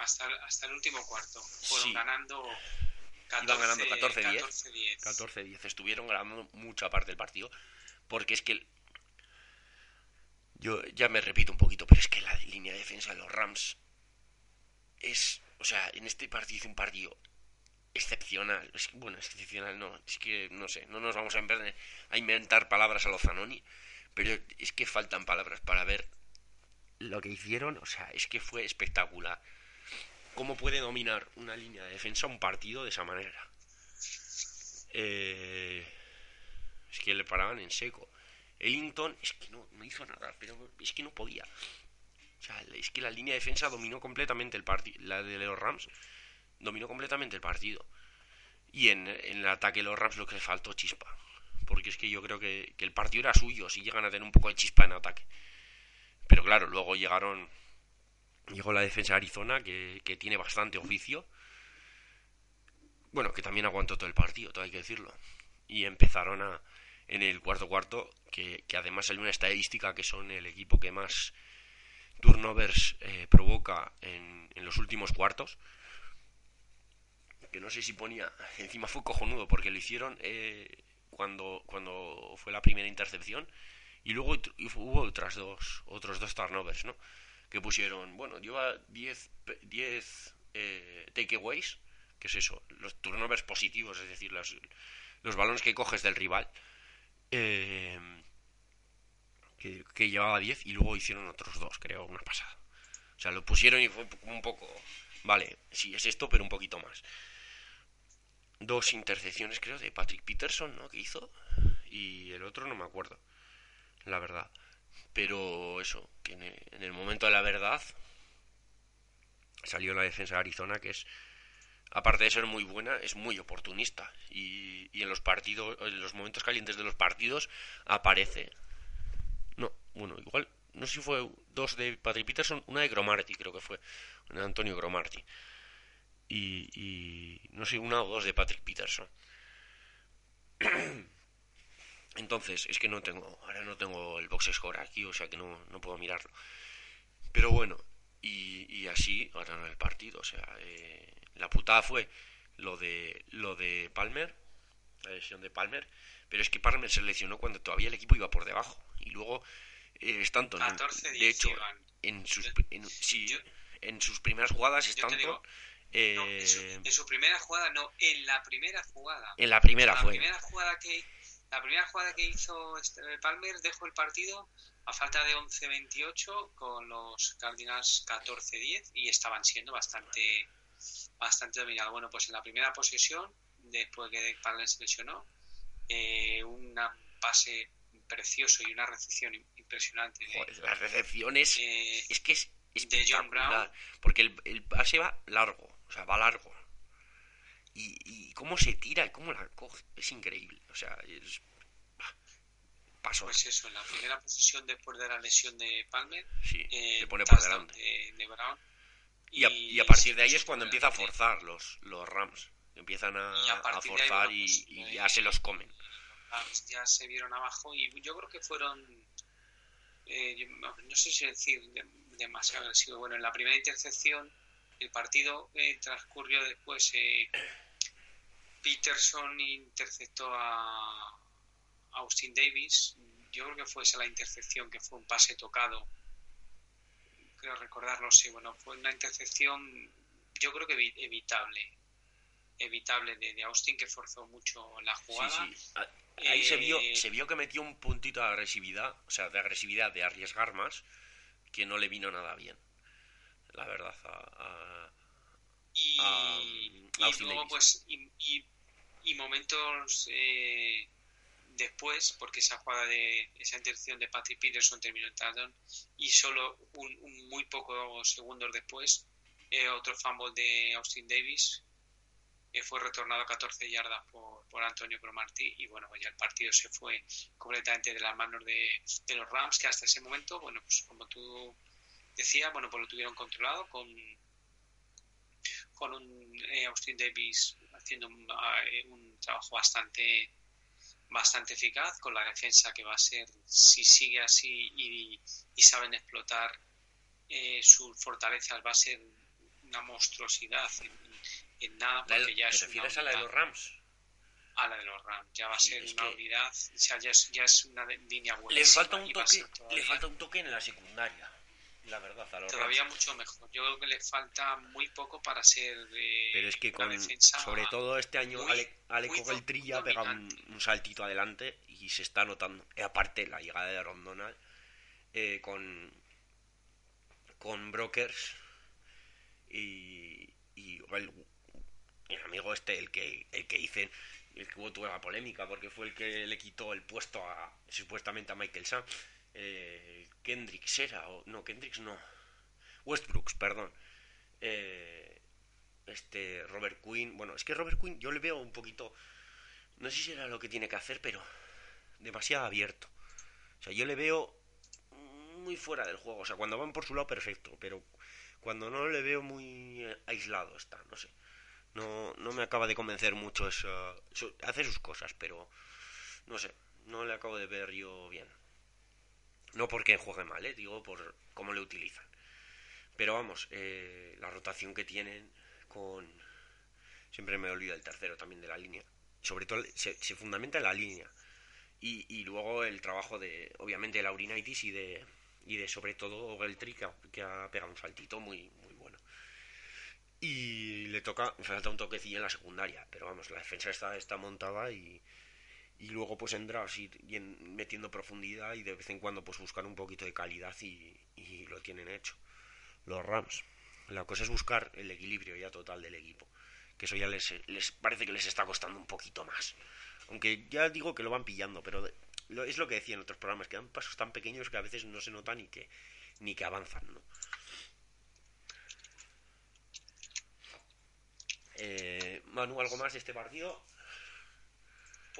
hasta, hasta el último cuarto. Fueron ganando 14, ganando 14-10. 14-10. Estuvieron ganando mucha parte del partido. Porque es que. Yo ya me repito un poquito, pero es que la línea de defensa de los Rams es. O sea, en este partido es un partido excepcional. Es, bueno, excepcional no. Es que no sé, no nos vamos a, a inventar palabras a los Zanoni. Pero es que faltan palabras para ver lo que hicieron. O sea, es que fue espectacular cómo puede dominar una línea de defensa un partido de esa manera. Eh, es que le paraban en seco. Ellington es que no, no hizo nada, pero es que no podía. O sea, es que la línea de defensa dominó completamente el partido. La de los Rams dominó completamente el partido. Y en, el ataque los Rams lo que le faltó chispa. Porque es que yo creo que, el partido era suyo si llegan a tener un poco de chispa en ataque. Pero claro, luego llegaron Llegó la defensa de Arizona, que, tiene bastante oficio. Bueno, que también aguantó todo el partido, todo hay que decirlo. Y empezaron a, en el cuarto cuarto, que, además salió una estadística que son el equipo que más turnovers eh, provoca en, los últimos cuartos. Que no sé si ponía, *laughs* encima fue cojonudo porque lo hicieron eh, cuando, cuando fue la primera intercepción y luego hubo otras dos, otros dos turnovers, ¿no? que pusieron, bueno, lleva 10 10 eh, takeaways, que es eso, los turnovers positivos, es decir, los, los balones que coges del rival, eh, que, que, llevaba 10 y luego hicieron otros dos, creo, una pasada. O sea, lo pusieron y fue un poco, vale, sí, es esto, pero un poquito más. Dos intercepciones, creo, de Patrick Peterson, ¿no? Que hizo. Y el otro no me acuerdo, la verdad. Pero eso, que en el momento de la verdad salió la defensa de Arizona, que es aparte de ser muy buena, es muy oportunista. Y, en los partidos, en los momentos calientes de los partidos, aparece. No, bueno, igual, no sé si fue dos de Patrick Peterson, una de Gromarty, creo que fue, una de Antonio Gromarty. Y, y no sé, una o dos de Patrick Peterson. *clears throat* Entonces, es que no tengo, ahora no tengo el box score aquí, o sea que no, no puedo mirarlo. Pero bueno, y, y así ganaron el partido, o sea, eh, la putada fue lo de lo de Palmer, la lesión de Palmer, pero es que Palmer se lesionó cuando todavía el equipo iba por debajo y luego eh, Stanton, 14, de hecho, iban. en sus en, sí, yo- en sus primeras jugadas Stanton digo, eh, No, en, su, en su primera jugada, no, en la primera jugada. en la primera la fue primera jugada que la primera jugada que hizo este- Palmer dejó el partido a falta de 11-28 con los Cardinals 14-10 y estaban siendo bastante bastante dominados. Bueno, pues en la primera posesión, después que Palmer se lesionó, eh, un pase precioso y una recepción im- impresionante de, Joder, las recepciones eh, es que es de John Brown. porque el, el pase va largo o sea va largo. Y, y cómo se tira y cómo la coge es increíble. O sea es paso pues eso, en la primera posición después de la lesión de Palmer, sí eh, se pone por delante. de, de Brown. y a, y a partir de ahí es cuando empieza a forzar los los Rams. Empiezan a, Y a ahí, forzar bueno, y, pues, y ya se los comen. Rams ya se vieron abajo y yo creo que fueron, eh, no sé si decir de- demasiado agresivos. Bueno, en la primera intercepción el partido eh, transcurrió después. eh, Peterson interceptó a Austin Davis. Yo creo que fue esa la intercepción, que fue un pase tocado. Creo recordar, no sé. Bueno, fue una intercepción, yo creo que evi- evitable. Evitable de, de Austin, que forzó mucho la sí jugada. sí A- ahí se vio Eh, se vio que metió un puntito de agresividad o sea de agresividad de arriesgar más que no le vino nada bien la verdad a- a, y, a y Austin luego pues y, y- y momentos eh, después porque esa jugada de esa intercepción de Patrick Peterson terminó en touchdown y solo un, un muy pocos segundos después eh, otro fumble de Austin Davis eh, fue retornado a 14 yardas por, por Antonio Cromarty y bueno pues ya el partido se fue completamente de las manos de, de los Rams que hasta ese momento bueno pues como tú decías bueno pues lo tuvieron controlado con con un eh, Austin Davis haciendo un, eh, un trabajo bastante bastante eficaz con la defensa que va a ser si sigue así y, y saben explotar eh, sus fortalezas va a ser una monstruosidad en, en nada de- porque ya ¿Te es una a la de los Rams? a la de los Rams ya va a ser es una unidad o sea ya es, ya es una de- línea buena Le falta un toque, le falta un toque en la secundaria. La verdad, a los todavía mucho mejor yo creo que le falta muy poco para ser eh, Pero es que con, sobre todo este año, muy- Ale, pegado un, saltito adelante y se está notando. Y aparte, la llegada de Rondonal eh, con, con Brokers y, y el, el amigo este, el que, el que hice, el que hubo toda la polémica, porque fue el que le quitó el puesto a supuestamente a Michael Sam. Eh, Kendricks era, o no, Kendricks no. Westbrooks, perdón. Eh, este Robert Quinn, bueno, es que Robert Quinn yo le veo un poquito, no sé si era lo que tiene que hacer, pero demasiado abierto. O sea, yo le veo muy fuera del juego. O sea, cuando van por su lado, perfecto, pero cuando no le veo muy eh, aislado está, no sé. No, no me acaba de convencer mucho eso. eso- Hace sus cosas, pero no sé, no le acabo de ver yo bien. No porque juegue mal, ¿eh? digo por cómo le utilizan. Pero vamos, eh, la rotación que tienen con... Siempre me olvido el tercero también de la línea. Sobre todo se, se fundamenta en la línea. Y, luego el trabajo de, obviamente, de Laurinaitis y de, y de sobre todo Geltri, que, que ha pegado un saltito muy, muy bueno. Y le toca, falta un toquecillo en la secundaria, pero vamos, la defensa está, está montada y, y luego pues entra así bien metiendo profundidad y de vez en cuando pues buscar un poquito de calidad y, lo tienen hecho. Los Rams. La cosa es buscar el equilibrio ya total del equipo. Que eso ya les, les parece que les está costando un poquito más. Aunque ya digo que lo van pillando, pero lo- es lo que decía en otros programas, que dan pasos tan pequeños que a veces no se nota ni que, ni que avanzan, ¿no? Eh, Manu, ¿algo más de este partido?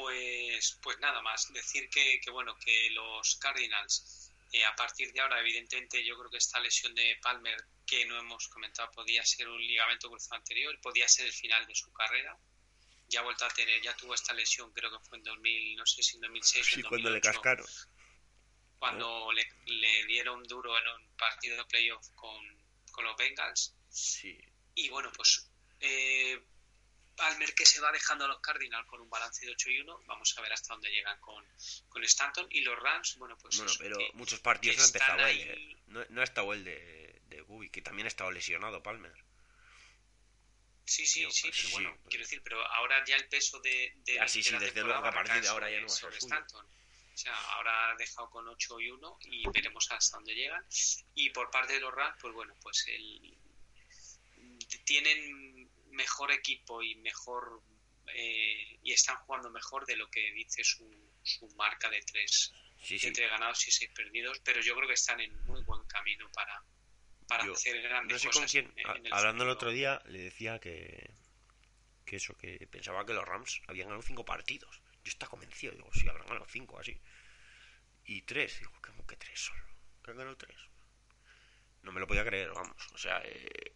Pues, pues nada más, decir que, que bueno, que los Cardinals, eh, a partir de ahora, evidentemente, yo creo que esta lesión de Palmer, que no hemos comentado, podía ser un ligamento cruzado anterior, podía ser el final de su carrera. Ya ha vuelto a tener, ya tuvo esta lesión, creo que fue en 2000, no sé si en 2006 sí, o en cuando le 2008, cascaron. Cuando le, le dieron duro en un partido de playoff con, con los Bengals. Sí. Y bueno, pues eh, Palmer que se va dejando a los Cardinals con un balance de 8 y 1. Vamos a ver hasta dónde llegan con, con Stanton. Y los Rams, bueno, pues. Bueno, pero que- muchos partidos no ha empezado están él. ahí- eh. No, no ha estado el de, de Gubi, que también ha estado lesionado, Palmer. Sí, sí, sí, pues pero sí, bueno, pues- quiero decir, pero ahora ya el peso de. de Ah, sí, sí, de la desde luego a partir de ahora ya no sobre. Stanton. O sea, ahora ha dejado con 8 y 1 y veremos hasta dónde llegan. Y por parte de los Rams, pues bueno, pues el, tienen mejor equipo y mejor eh, y están jugando mejor de lo que dice su, su marca de tres, Sí, de sí. tres ganados y seis perdidos, pero yo creo que están en muy buen camino para, para Yo hacer grandes No sé cosas con quién, en- a- en el hablando el otro día, le decía que, que eso, que pensaba que los Rams habían ganado cinco partidos. Yo estaba convencido, digo, sí, habrán ganado cinco, así. Y tres, digo, ¿cómo que tres solo? ¿Que han ganado tres? No me lo podía creer, vamos. O sea, eh,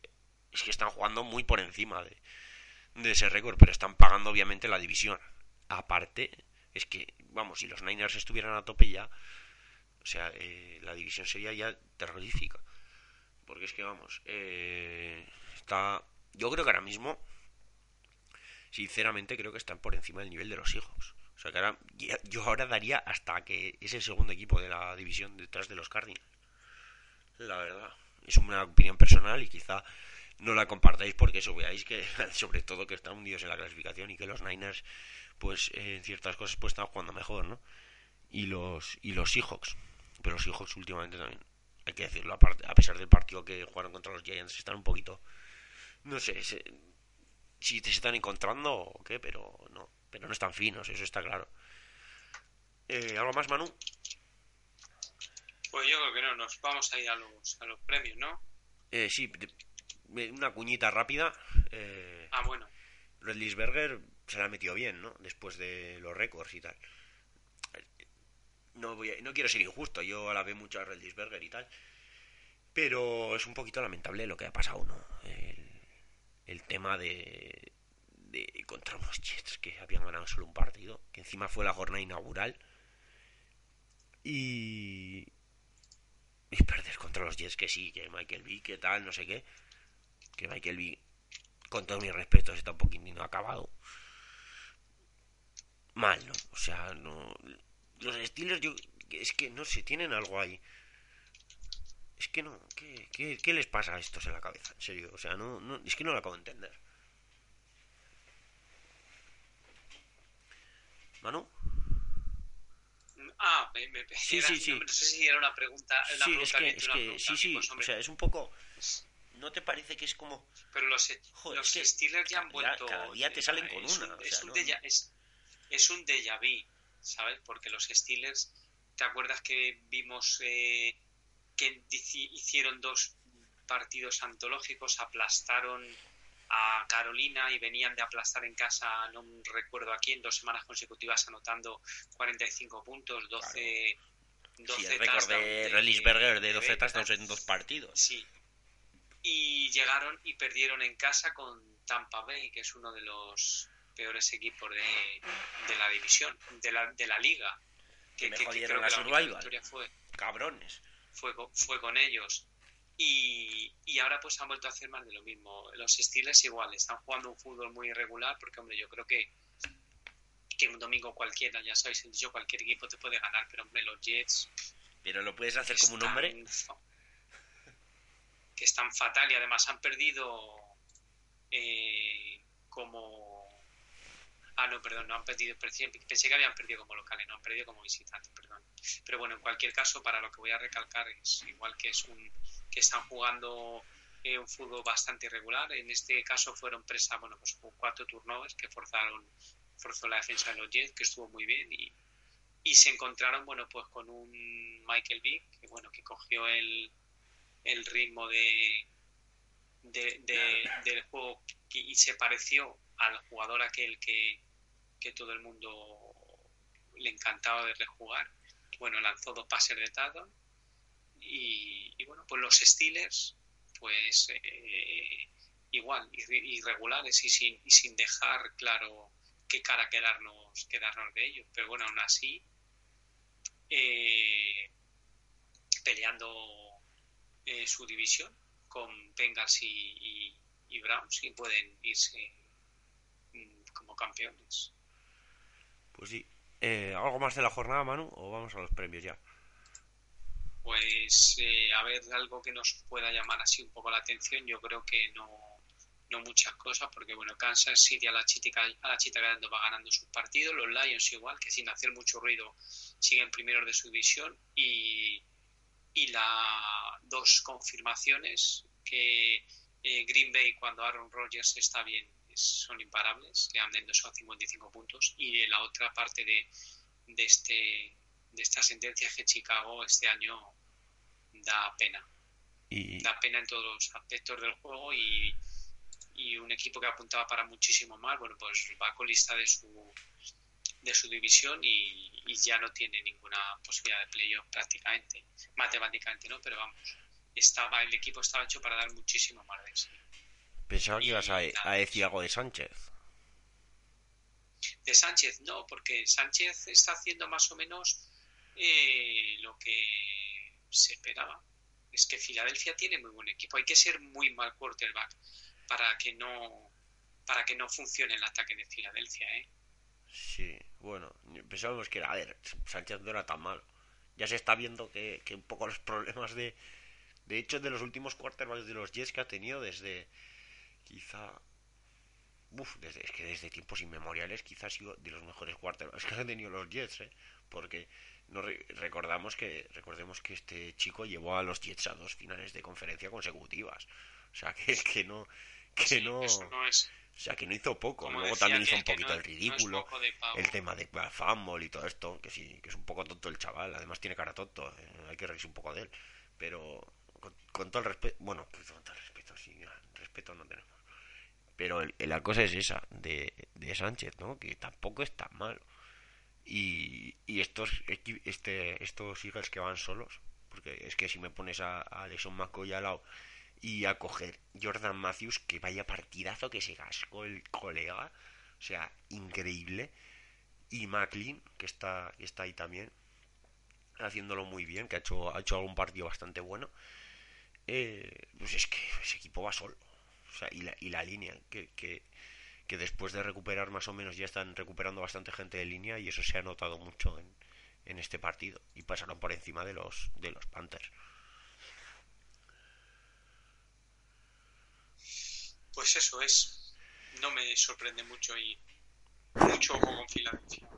es que están jugando muy por encima de, ese récord, pero están pagando obviamente la división. Aparte, es que, vamos, si los Niners estuvieran a tope ya, o sea, eh, la división sería ya terrorífica. Porque es que, vamos, eh, está... Yo creo que ahora mismo, sinceramente, creo que están por encima del nivel de los hijos. O sea, que ahora, yo ahora daría hasta que es el segundo equipo de la división detrás de los Cardinals. La verdad. Es una opinión personal y quizá no la compartáis porque eso veáis que, *laughs* sobre todo, que están hundidos en la clasificación y que los Niners, pues, en ciertas cosas, pues están jugando mejor, ¿no? Y los, y los Seahawks. Pero los Seahawks últimamente también hay que decirlo, a pesar del partido que jugaron contra los Giants, están un poquito, no sé, se- si te están encontrando o qué, pero no, pero no están finos, eso está claro. Eh, ¿Algo más, Manu? Pues yo creo que no, nos vamos a ir a los, a los premios, ¿no? Eh, sí, una cuñita rápida. Eh, Ah, bueno, Redlisberger se la ha metido bien, ¿no? Después de los récords y tal. No, voy a- no quiero ser injusto, yo alabé mucho a Redlisberger y tal. Pero es un poquito lamentable lo que ha pasado, ¿no? El, el tema de, de contra unos Jets que habían ganado solo un partido, que encima fue la jornada inaugural. Y, y perder contra los Jets, que sí, que Michael Vick, que tal, no sé qué. Que Michael Vick, con todo mi respeto, está un poquitino acabado. Mal, ¿no? O sea, no. Los Steelers, yo. Es que no sé, tienen algo ahí. Es que no. ¿Qué, qué, qué les pasa a estos en la cabeza? En serio, o sea, no, no, es que no lo acabo de entender. Manu? Ah, me, me, Sí, era- sí, sí. No, sé si era una pregunta. Una Sí, pregunta es que, es que sí, sí, pues, o sea, es un poco... ¿No te parece que es como... pero los, Joder, los es Steelers ya han vuelto. cada día te salen con es una, Un, o es, un no- déjà, es, es un déjà vu, ¿sabes? Porque los Steelers, ¿te acuerdas que vimos eh, que hicieron dos partidos antológicos, aplastaron a Carolina y venían de aplastar en casa, no recuerdo a quién, dos semanas consecutivas anotando 45 puntos, 12. 12 Sí, el récord de touchdowns Redlisberger de de 12 Bengals. touchdowns en dos partidos. Sí. Y llegaron y perdieron en casa con Tampa Bay, que es uno de los peores equipos de, de la división, de la, de la liga. Que me jodieron creo la que Survival. victoria fue, Cabrones. fue, fue con ellos. Y, y ahora pues han vuelto a hacer más de lo mismo. Los Steelers igual, están jugando un fútbol muy irregular porque, hombre, yo creo que que un domingo cualquiera, ya sabéis, dicho, cualquier equipo te puede ganar, pero hombre, los Jets Pero lo puedes hacer como un hombre. Que están fatal y además han perdido eh, como ah no perdón no han perdido pensé, que habían perdido como locales no han perdido como visitantes perdón. Pero bueno en cualquier caso para lo que voy a recalcar es igual que es un que están jugando eh, un fútbol bastante irregular. En este caso fueron presa bueno pues cuatro turnovers que forzaron forzó la defensa de los Jets que estuvo muy bien y y se encontraron bueno pues con un Michael Vick que bueno que cogió el, el ritmo de del juego y se pareció al jugador aquel que, que todo el mundo le encantaba de rejugar. Bueno, lanzó dos pases de Tatum y, bueno, pues los Steelers, pues eh, igual, irregulares y sin, y sin dejar claro qué cara quedarnos, quedarnos de ellos. Pero bueno, aún así, eh, peleando eh, su división con Bengals y, y, Browns y pueden irse mm, como campeones. Pues sí. Eh, ¿Algo más de la jornada, Manu? ¿O vamos a los premios ya? Pues a ver, algo que nos pueda llamar así un poco la atención, yo creo que no no muchas cosas, porque bueno, Kansas City a la chita, a la chita ganando va ganando sus partidos, los Lions igual, que sin hacer mucho ruido siguen primeros de su división, y, y las dos confirmaciones que eh, Green Bay cuando Aaron Rodgers está bien son imparables, le han dado 55 puntos, y la otra parte de, de, este, de esta sentencia es que Chicago este año da pena. Y... Da pena en todos los aspectos del juego y, y un equipo que apuntaba para muchísimo más, bueno, pues va colista de su de su división y, ya no tiene ninguna posibilidad de playoff prácticamente, matemáticamente no, pero vamos, estaba el equipo estaba hecho para dar muchísimo más de sí. Pensaba que ibas a, decir algo de Sánchez. De Sánchez no, porque Sánchez está haciendo más o menos eh, lo que se esperaba. Es que Filadelfia tiene muy buen equipo. Hay que ser muy mal quarterback para que no para que no funcione el ataque de Filadelfia, ¿eh? Sí, bueno, pensábamos que, a ver, Sánchez no era tan malo. Ya se está viendo que, que un poco los problemas de... De hecho, de los últimos quarterbacks de los Jets que ha tenido desde... Quizá... Uf, desde, es que desde tiempos inmemoriales quizás ha sido de los mejores quarterbacks que han tenido los Jets, ¿eh? Porque no recordamos que recordemos que este chico llevó a los Jets a dos finales de conferencia consecutivas. O sea, que, que no que no, O sea, que no hizo poco. Luego también hizo un poquito el ridículo. el tema de fumble y todo esto. Que sí, que es un poco tonto el chaval. Además tiene cara tonto. Eh, hay que reírse un poco de él. Pero con, todo el respeto. Bueno, pues con todo el respeto, sí. Respeto no tenemos. Pero la cosa es esa de, de Sánchez, ¿no? Que tampoco es tan malo. Y, y estos, este, estos Eagles que van solos. Porque es que si me pones a, a Alexon McCoy al lado y a coger Jordan Matthews, que vaya partidazo que se cascó el colega, o sea, increíble, y McLean, que está, está ahí también, haciéndolo muy bien, que ha hecho, ha hecho algún partido bastante bueno, eh, pues es que ese equipo va solo, o sea, y la, y la línea, que, que, que después de recuperar más o menos ya están recuperando bastante gente de línea y eso se ha notado mucho en, en este partido. Y pasaron por encima de los de los Panthers. Pues eso es. No me sorprende mucho y mucho ojo con Filadelfia.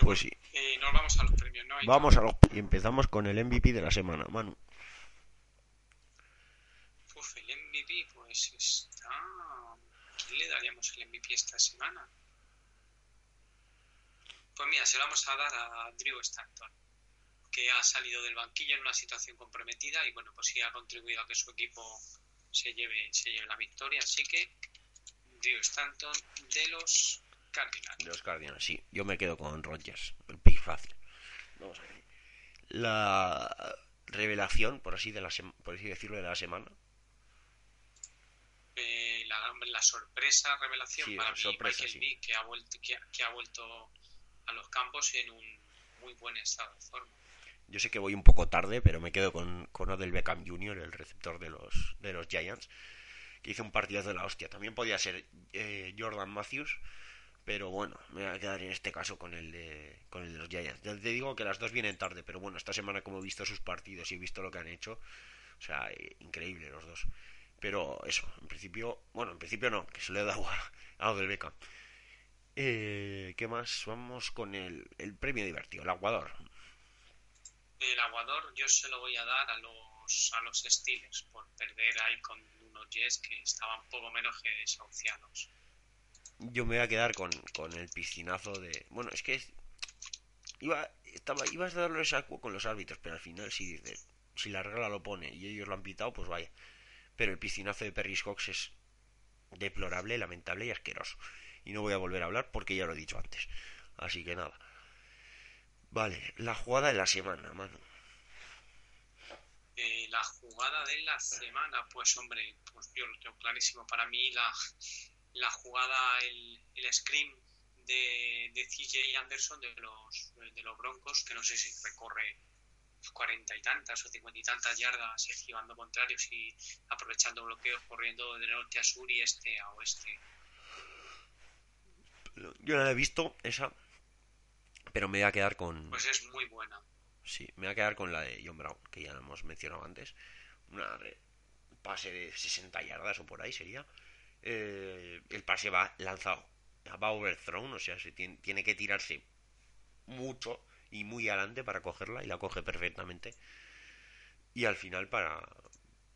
pues sí. Eh, nos vamos a los premios, ¿no? vamos a los y empezamos con el MVP de la semana, Manu. Uf, el MVP, pues está. ¿Quién le daríamos el MVP esta semana? Pues mira, se lo vamos a dar a Drew Stanton, que ha salido del banquillo en una situación comprometida y bueno, pues sí ha contribuido a que su equipo se lleve, se lleve la victoria. Así que Drew Stanton de los Cardinals. De los Cardinals, sí. Yo me quedo con Rodgers, el pick fácil. Vamos a ver. La revelación, por así, de la por así decirlo, de la semana. Eh, la, sorpresa revelación para mí, sorpresa, que ha, vuelto, que, que ha vuelto a los campos en un muy buen estado de forma. Yo sé que voy un poco tarde, pero me quedo con, con Odell Beckham Jr., el receptor de los, de los Giants, que hizo un partido de la hostia. También podía ser eh, Jordan Matthews, pero bueno, me voy a quedar en este caso con el de, con el de los Giants. Ya te digo que las dos vienen tarde, pero bueno, esta semana como he visto sus partidos y he visto lo que han hecho, o sea, eh, increíble los dos. Pero eso, en principio, bueno, en principio no, que se le da a, a Odell Beckham. Eh, ¿Qué más? Vamos con el, el premio divertido, el aguador el aguador yo se lo voy a dar a los, a los Steelers por perder ahí con unos Jets que estaban poco menos que desahuciados. Yo me voy a quedar con, con el piscinazo de... Bueno, es que iba, estaba, ibas a darle ese con los árbitros, pero al final si, si la regla lo pone y ellos lo han pitado, pues vaya. pero el piscinazo de Perry Cox es deplorable, lamentable y asqueroso. Y no voy a volver a hablar porque ya lo he dicho antes. Así que nada. Vale, la jugada de la semana, mano. Eh, la jugada de la semana, pues hombre, pues yo lo tengo clarísimo. Para mí la, la jugada, el, el scream de, de CJ Anderson de los, de los Broncos, que no sé si recorre cuarenta y tantas o cincuenta y tantas yardas esquivando contrarios y aprovechando bloqueos, corriendo de norte a sur y este a oeste. Yo no la he visto, esa, pero me voy a quedar con... Pues es muy buena. Sí, me voy a quedar con la de John Brown, que ya hemos mencionado antes. Una pase de 60 yardas o por ahí sería. Eh, el pase va lanzado, va overthrown, o sea, se tiene, tiene que tirarse mucho y muy adelante para cogerla y la coge perfectamente. Y al final para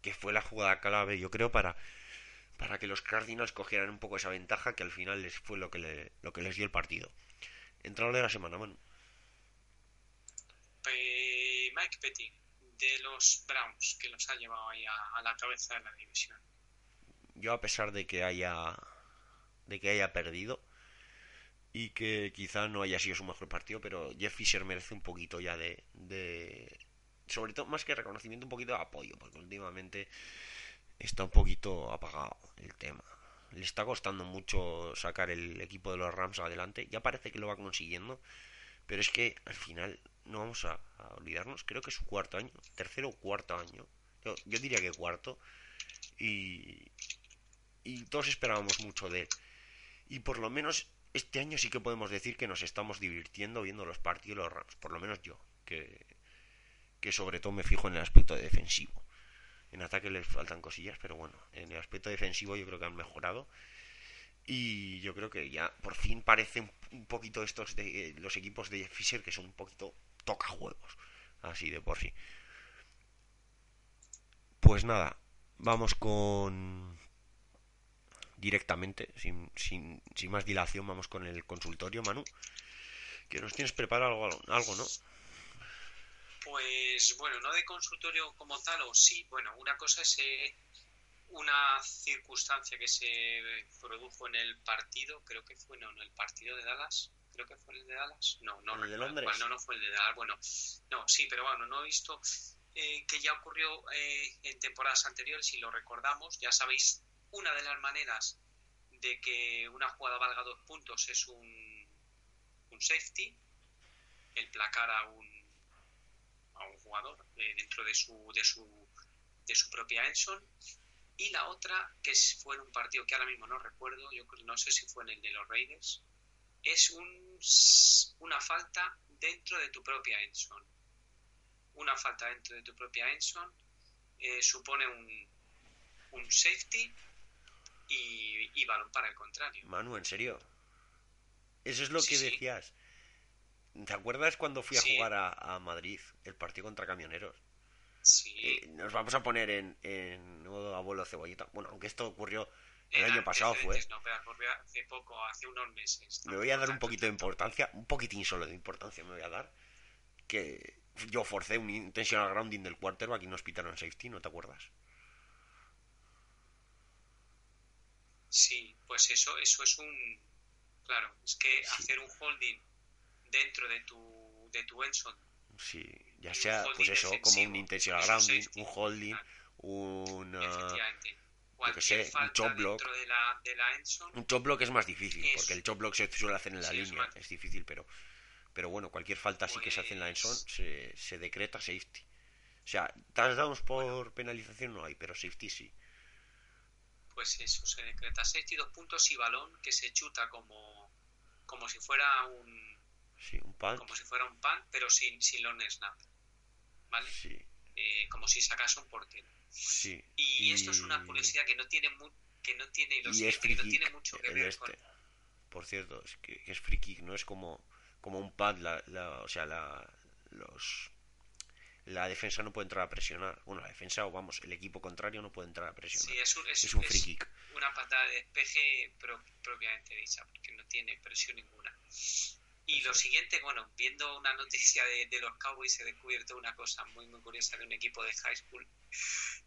que fue la jugada clave, yo creo, para para que los Cardinals cogieran un poco esa ventaja que al final les fue lo que, le, lo que les dio el partido. Entrado de la semana, mano. Mike Petty, de los Browns, que los ha llevado ahí a, la cabeza de la división. Yo a pesar de que haya de que haya perdido y que quizá no haya sido su mejor partido, pero Jeff Fisher merece un poquito ya de, de sobre todo más que reconocimiento, un poquito de apoyo, porque últimamente está un poquito apagado el tema. Le está costando mucho sacar el equipo de los Rams adelante. Ya parece que lo va consiguiendo. Pero es que al final no vamos a, olvidarnos. Creo que es su cuarto año. Tercero o cuarto año. Yo, yo, diría que cuarto. Y, y todos esperábamos mucho de él. Y por lo menos este año sí que podemos decir que nos estamos divirtiendo viendo los partidos de los Rams. Por lo menos yo. Que, que sobre todo me fijo en el aspecto defensivo. En ataque les faltan cosillas, pero bueno, en el aspecto defensivo yo creo que han mejorado. Y yo creo que ya por fin parecen un poquito estos de los equipos de Fisher que son un poquito toca juegos. Así de por sí. Pues nada, vamos con directamente, sin, sin, sin más dilación, vamos con el consultorio, Manu. Que nos tienes preparado algo, algo ¿no? Pues bueno, no de consultorio como tal, o sí, bueno, una cosa es eh, una circunstancia que se produjo en el partido, creo que fue no, en el partido de Dallas, creo que fue el de Dallas, no, no, ¿El de Londres? no, no fue el de Dallas, bueno, no, sí, pero bueno, no he visto eh, que ya ocurrió eh, en temporadas anteriores, si lo recordamos, ya sabéis, una de las maneras de que una jugada valga dos puntos es un, un safety, el placar a un jugador eh, dentro de su, de su, de su propia Enson. Y la otra, que fue en un partido que ahora mismo no recuerdo, yo no sé si fue en el de los Raiders, es un, una falta dentro de tu propia Enson. Una falta dentro de tu propia Enson eh, supone un, un safety y, y, balón para el contrario. Manu, ¿en serio? Eso es lo que decías. ¿Te acuerdas cuando fui a jugar a, Madrid el partido contra camioneros? Sí. Eh, nos vamos a poner en, en modo abuelo cebollita. Bueno, aunque esto ocurrió el año pasado, fue. No, pero hace poco, hace unos meses. Me voy a dar un poquito de importancia, un poquitín solo de importancia me voy a dar. Que yo forcé un intentional grounding del quarterback y nos pitaron safety, ¿no te acuerdas? Sí, pues eso, eso es un. Claro, es que hacer un holding dentro de tu, de tu Enson. Sí, ya sea, pues eso, como un intentional grounding, un holding, un... Uh, que sé, un chop block. De la, de la un chop block es más difícil, porque el chop block se suele hacer en la línea, es, difícil, pero pero bueno, cualquier falta sí que se hace en la endzone pues se, se decreta safety. O sea, touchdowns por penalización no hay, pero safety sí. Pues eso, se decreta safety, dos puntos y balón que se chuta como, como si fuera un, Sí, un pan. Como si fuera un pan, pero sin, sin long snap. ¿Vale? Sí. Eh, como si sacas un portero. Sí. Y, esto es una curiosidad que no tiene que no tiene lo que no tiene mucho que ver este. Por cierto, es que, es free kick, no es como como un pad, la, la, o sea, la, los la defensa no puede entrar a presionar. Bueno, la defensa o vamos, el equipo contrario no puede entrar a presionar. Sí, es un, es, un free kick. Una patada de despeje propiamente dicha, porque no tiene presión ninguna. Y lo siguiente, bueno, viendo una noticia de, los Cowboys he descubierto una cosa muy muy curiosa de un equipo de high school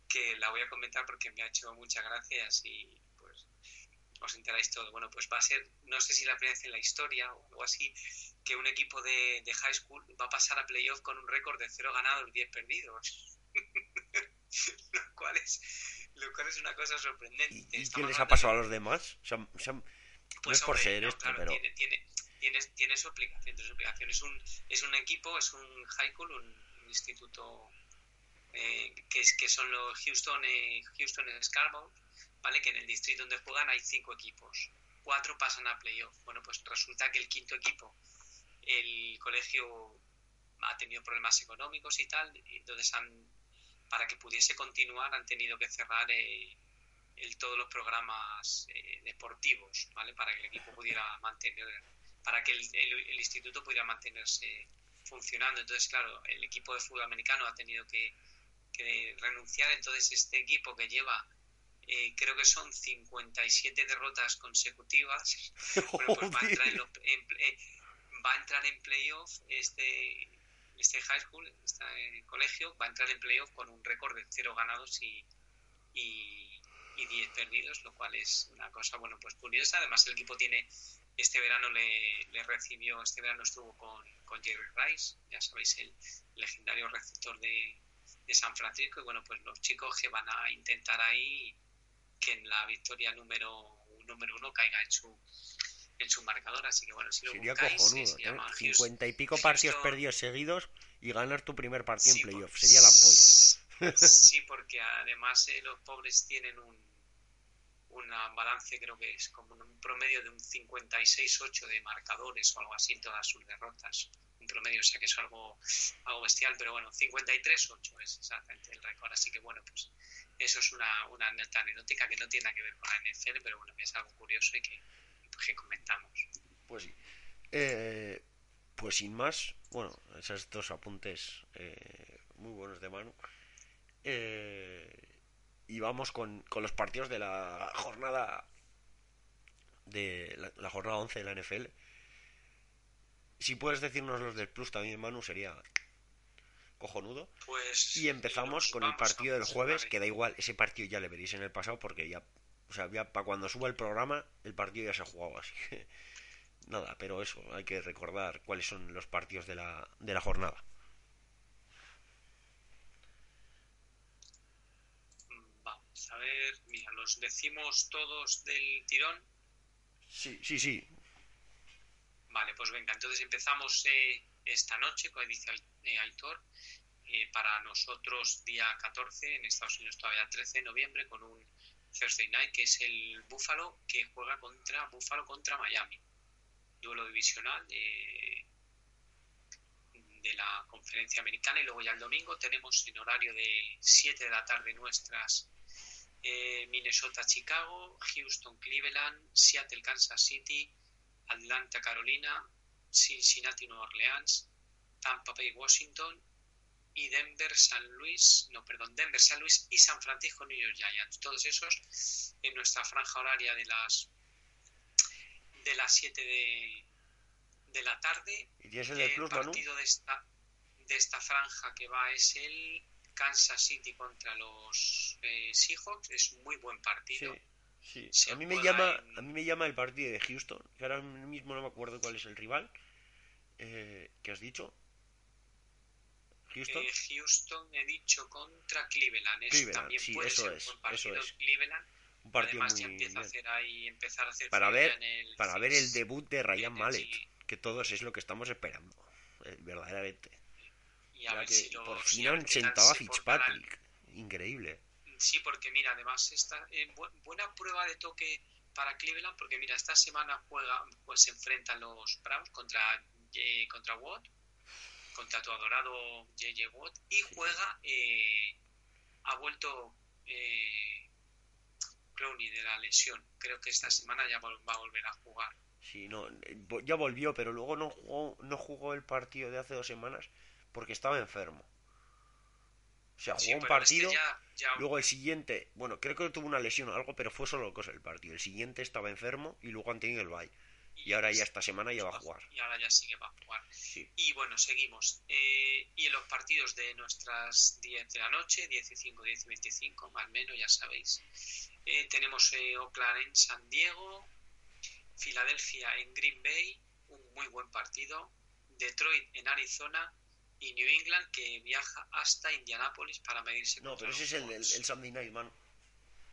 que la voy a comentar porque me ha hecho muchas gracias y pues os enteráis todo. Bueno, pues va a ser, no sé si la primera vez en la historia o algo así, que un equipo de, de high school va a pasar a playoff con un récord de cero ganados, 10 perdidos. *laughs* lo, cual es, lo cual es una cosa sorprendente. ¿Y, y qué les ha pasado a de- los demás? No Pues, es por hombre, ser no, esto, claro, pero... tiene, tiene, tiene, tiene su aplicación, tiene su aplicación. Es un, es un equipo, es un high school, un, instituto eh, que, es, que son los Houston, eh, Houston Scarborough, ¿vale? Que en el distrito donde juegan hay cinco equipos. Cuatro pasan a playoff. Bueno, pues resulta que el quinto equipo, el colegio ha tenido problemas económicos y tal, y entonces han, para que pudiese continuar han tenido que cerrar eh, el, todos los programas eh, deportivos, ¿vale? Para que el equipo pudiera mantener, para que el, el- el instituto pudiera mantenerse funcionando. Entonces, claro, el equipo de fútbol americano ha tenido que, que renunciar. Entonces, este equipo que lleva, eh, creo que son 57 derrotas consecutivas, *laughs* bueno, pues va a entrar en, en- eh, va a entrar en playoff este este high school, este colegio, va a entrar en playoff con un récord de cero ganados y, y, y 10 perdidos, lo cual es una cosa, bueno, pues curiosa. Además, el equipo tiene, este verano le, le recibió, este verano estuvo con, con Jerry Rice, ya sabéis, el legendario receptor de, de San Francisco, y bueno, pues los chicos que van a intentar ahí que en la victoria número, número uno caiga en su en su marcador, así que bueno, si lo Sería buscáis, cojonudo, se llama ¿eh? Houston- Cincuenta y pico partidos Houston- perdidos seguidos y ganar tu primer partido Sí, en playoff. por- Sería la polla. *laughs* Sí, porque además eh, los pobres tienen un una balance, creo que es como un promedio de un 56-8 de marcadores o algo así en todas sus derrotas. Un promedio, o sea que es algo, algo bestial, pero bueno, 53-8 es exactamente el récord. Así que bueno, pues eso es una, una anécdota que no tiene nada que ver con la NFL, pero bueno, que es algo curioso y que, que comentamos. Pues sí. Eh, pues sin más, bueno, esos dos apuntes eh, muy buenos de mano. Eh, y vamos con, con los partidos de la jornada de la, la jornada 11 de la NFL. Si puedes decirnos los del Plus también, Manu, sería cojonudo. Pues Y empezamos con el partido del jueves, que da igual, ese partido ya le veréis en el pasado porque ya, o sea, ya para cuando suba el programa, el partido ya se ha jugado así. que *laughs* Nada, pero eso, hay que recordar cuáles son los partidos de la, de la jornada. Vamos a ver, mira, los decimos todos del tirón. Sí, sí, sí. Vale, pues venga, entonces empezamos eh, esta noche, como dice eh, Aitor, eh, para nosotros día 14, en Estados Unidos todavía 13 de noviembre, con un Thursday Night, que es el Buffalo, que juega contra Buffalo contra Miami. Duelo divisional de, de la conferencia americana y luego ya el domingo tenemos en horario de 7 de la tarde nuestras eh, Minnesota, Chicago, Houston, Cleveland, Seattle, Kansas City, Atlanta, Carolina, Cincinnati, Nueva Orleans, Tampa Bay, Washington y Denver, San Luis, no, perdón, Denver, San Luis y San Francisco, New York Giants. Todos esos en nuestra franja horaria de las de las 7 de, de la tarde. ¿Y el partido de esta, de esta franja que va es el Kansas City contra los eh, Seahawks. Es muy buen Sí, partido. sí. Se A mí me llama, en- a mí me llama el partido de Houston, que ahora mismo no me acuerdo cuál es el rival. Eh, ¿Qué has dicho? Houston. Eh, Houston, he dicho, contra Cleveland. Eso Cleveland, también sí, puede eso ser es, un buen partido. eso es. Cleveland, Un partido además muy ya empieza a bien. hacer ahí, empezar a hacer Para ver, el para ver el debut de Ryan Mallet, que todos es lo que estamos esperando, eh, verdaderamente. Y a Ya ver que si los- por fin han sentado a Fitzpatrick. Increíble. Sí, porque mira, además está en buena prueba de toque para Cleveland, porque mira, esta semana juega, pues se enfrentan los Browns contra eh, contra Watt, contra tu adorado JJ Watt, y juega, eh, ha vuelto eh, Clowney de la lesión. Creo que esta semana ya va a volver a jugar. Sí, no, eh, ya volvió, pero luego no jugó, no jugó el partido de hace dos semanas porque estaba enfermo. O sea, jugó Sí, un este partido, ya- ya- luego el siguiente, bueno, creo que tuvo una lesión o algo, pero fue solo cosa el partido. El siguiente estaba enfermo y luego han tenido el bye. Y ahora ya esta semana ya va a jugar. Y ahora ya sí que va a jugar. Y bueno, seguimos. Eh, y en los partidos de nuestras 10 de la noche, 10 y 5, 10 y 25, más o menos, ya sabéis. Eh, tenemos eh, Oakland en San Diego, Filadelfia en Green Bay, un muy buen partido. Detroit en Arizona y New England que viaja hasta Indianápolis para medirse. No, pero ese es el, el, Sunday Night, man.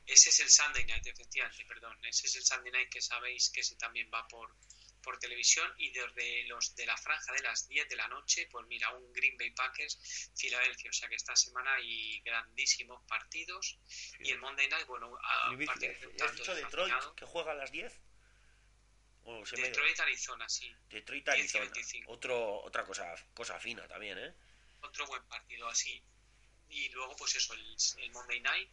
Ese es el Sunday Night, efectivamente, perdón. Ese es el Sunday Night que sabéis que ese también va por, por televisión y desde los de la franja de las 10 de la noche, pues mira, un Green Bay Packers, Filadelfia, o sea que esta semana hay grandísimos partidos y el Monday Night, bueno, a, partir de ¿Has dicho Detroit que juega a las 10? Detroit, Arizona, sí. Detroit, Arizona. Otro, otra cosa, cosa fina también, ¿eh? Otro buen partido, así. Y luego, pues eso, el, Monday Night,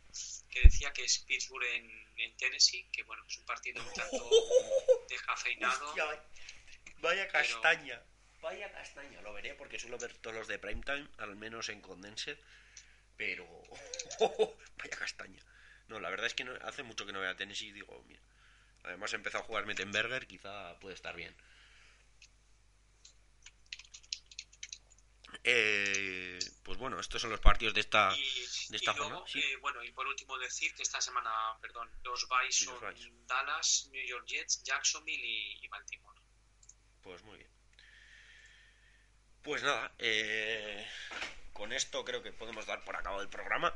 que decía que es Pittsburgh en, en Tennessee, que bueno, es un partido un tanto *laughs* descafeinado. vaya castaña. Vaya castaña, lo veré porque suelo ver todos los de primetime, al menos en Condensed, pero *laughs* vaya castaña. No, la verdad es que no, hace mucho que no veo a Tennessee y digo, mira, además he empezado a jugar Mettenberger, quizá puede estar bien. Eh, pues bueno, estos son los partidos de esta, de esta eh, bueno, y por último decir que esta semana, perdón, los Vice son Dallas, New York Jets, Jacksonville y, Baltimore. Pues muy bien. Pues nada, eh, con esto creo que podemos dar por acabado el programa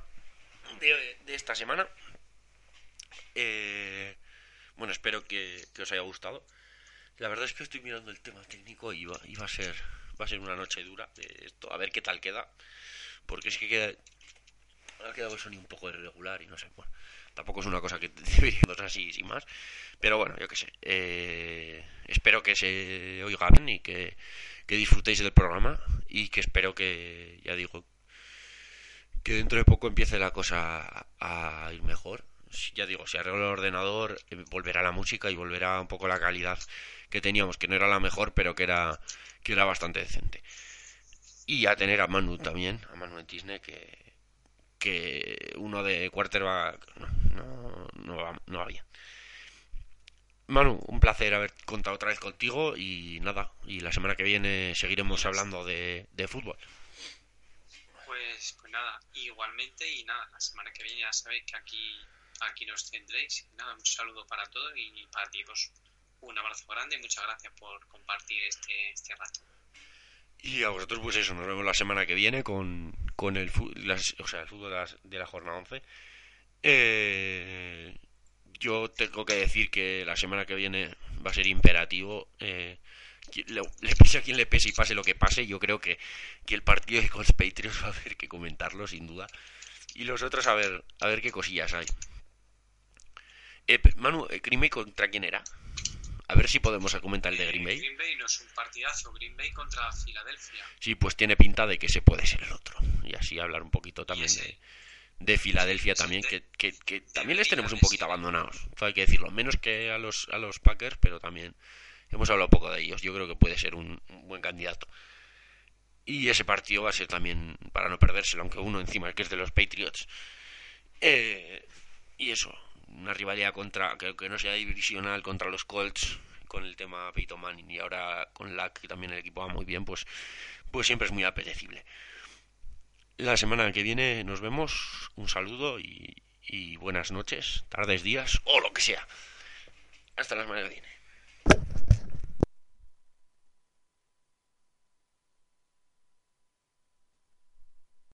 de, esta semana. Bueno, espero que, os haya gustado. La verdad es que estoy mirando el tema técnico y iba a ser va a ser una noche dura de esto, a ver qué tal queda, porque es que queda, ha quedado el sonido un poco irregular y no sé, bueno, tampoco es una cosa que *laughs* debería ser así sin más, pero bueno, yo qué sé, eh, espero que se oiga bien y que, disfrutéis del programa y que espero que, ya digo, que dentro de poco empiece la cosa a ir mejor. Ya digo, si arreglo el ordenador, eh, volverá la música y volverá un poco la calidad que teníamos, que no era la mejor, pero que era que era bastante decente. Y a tener a Manu también, a Manu en Disney, que, que uno de quarterback no, no, va, no bien. Manu, un placer haber contado otra vez contigo y nada, y la semana que viene seguiremos hablando de, de fútbol. Pues, pues nada, igualmente y nada, la semana que viene ya sabéis que aquí, aquí nos tendréis. Nada, un saludo para todos y para ti, pues, un abrazo grande y muchas gracias por compartir este, este rato. Y a vosotros, pues eso, nos vemos la semana que viene con, con el, o sea, el fútbol de la, jornada 11. Eh, yo tengo que decir que la semana que viene va a ser imperativo. Eh, le, pese a quien le pese y pase lo que pase, yo creo que, que el partido de los Patriots va a haber que comentarlo, sin duda. Y los otros, a ver, a ver qué cosillas hay. Eh, Manu, ¿Crime contra quién era? A ver si podemos comentar el de Green Bay. Green Bay no es un partidazo, Green Bay contra Filadelfia. Sí, pues tiene pinta de que se puede ser el otro. Y así hablar un poquito también de, Filadelfia también, que, que, también les tenemos un poquito abandonados. hay que decirlo, menos que a los, a los Packers, pero también hemos hablado poco de ellos. Yo creo que puede ser un, buen candidato. Y ese partido va a ser también para no perdérselo, aunque uno encima que es de los Patriots. Eh, y eso, una rivalidad contra, que, que no sea divisional contra los Colts con el tema Peyton Manning y ahora con la que también el equipo va muy bien, pues, pues siempre es muy apetecible. La semana que viene nos vemos, un saludo y, y buenas noches, tardes, días o lo que sea. Hasta la semana que viene.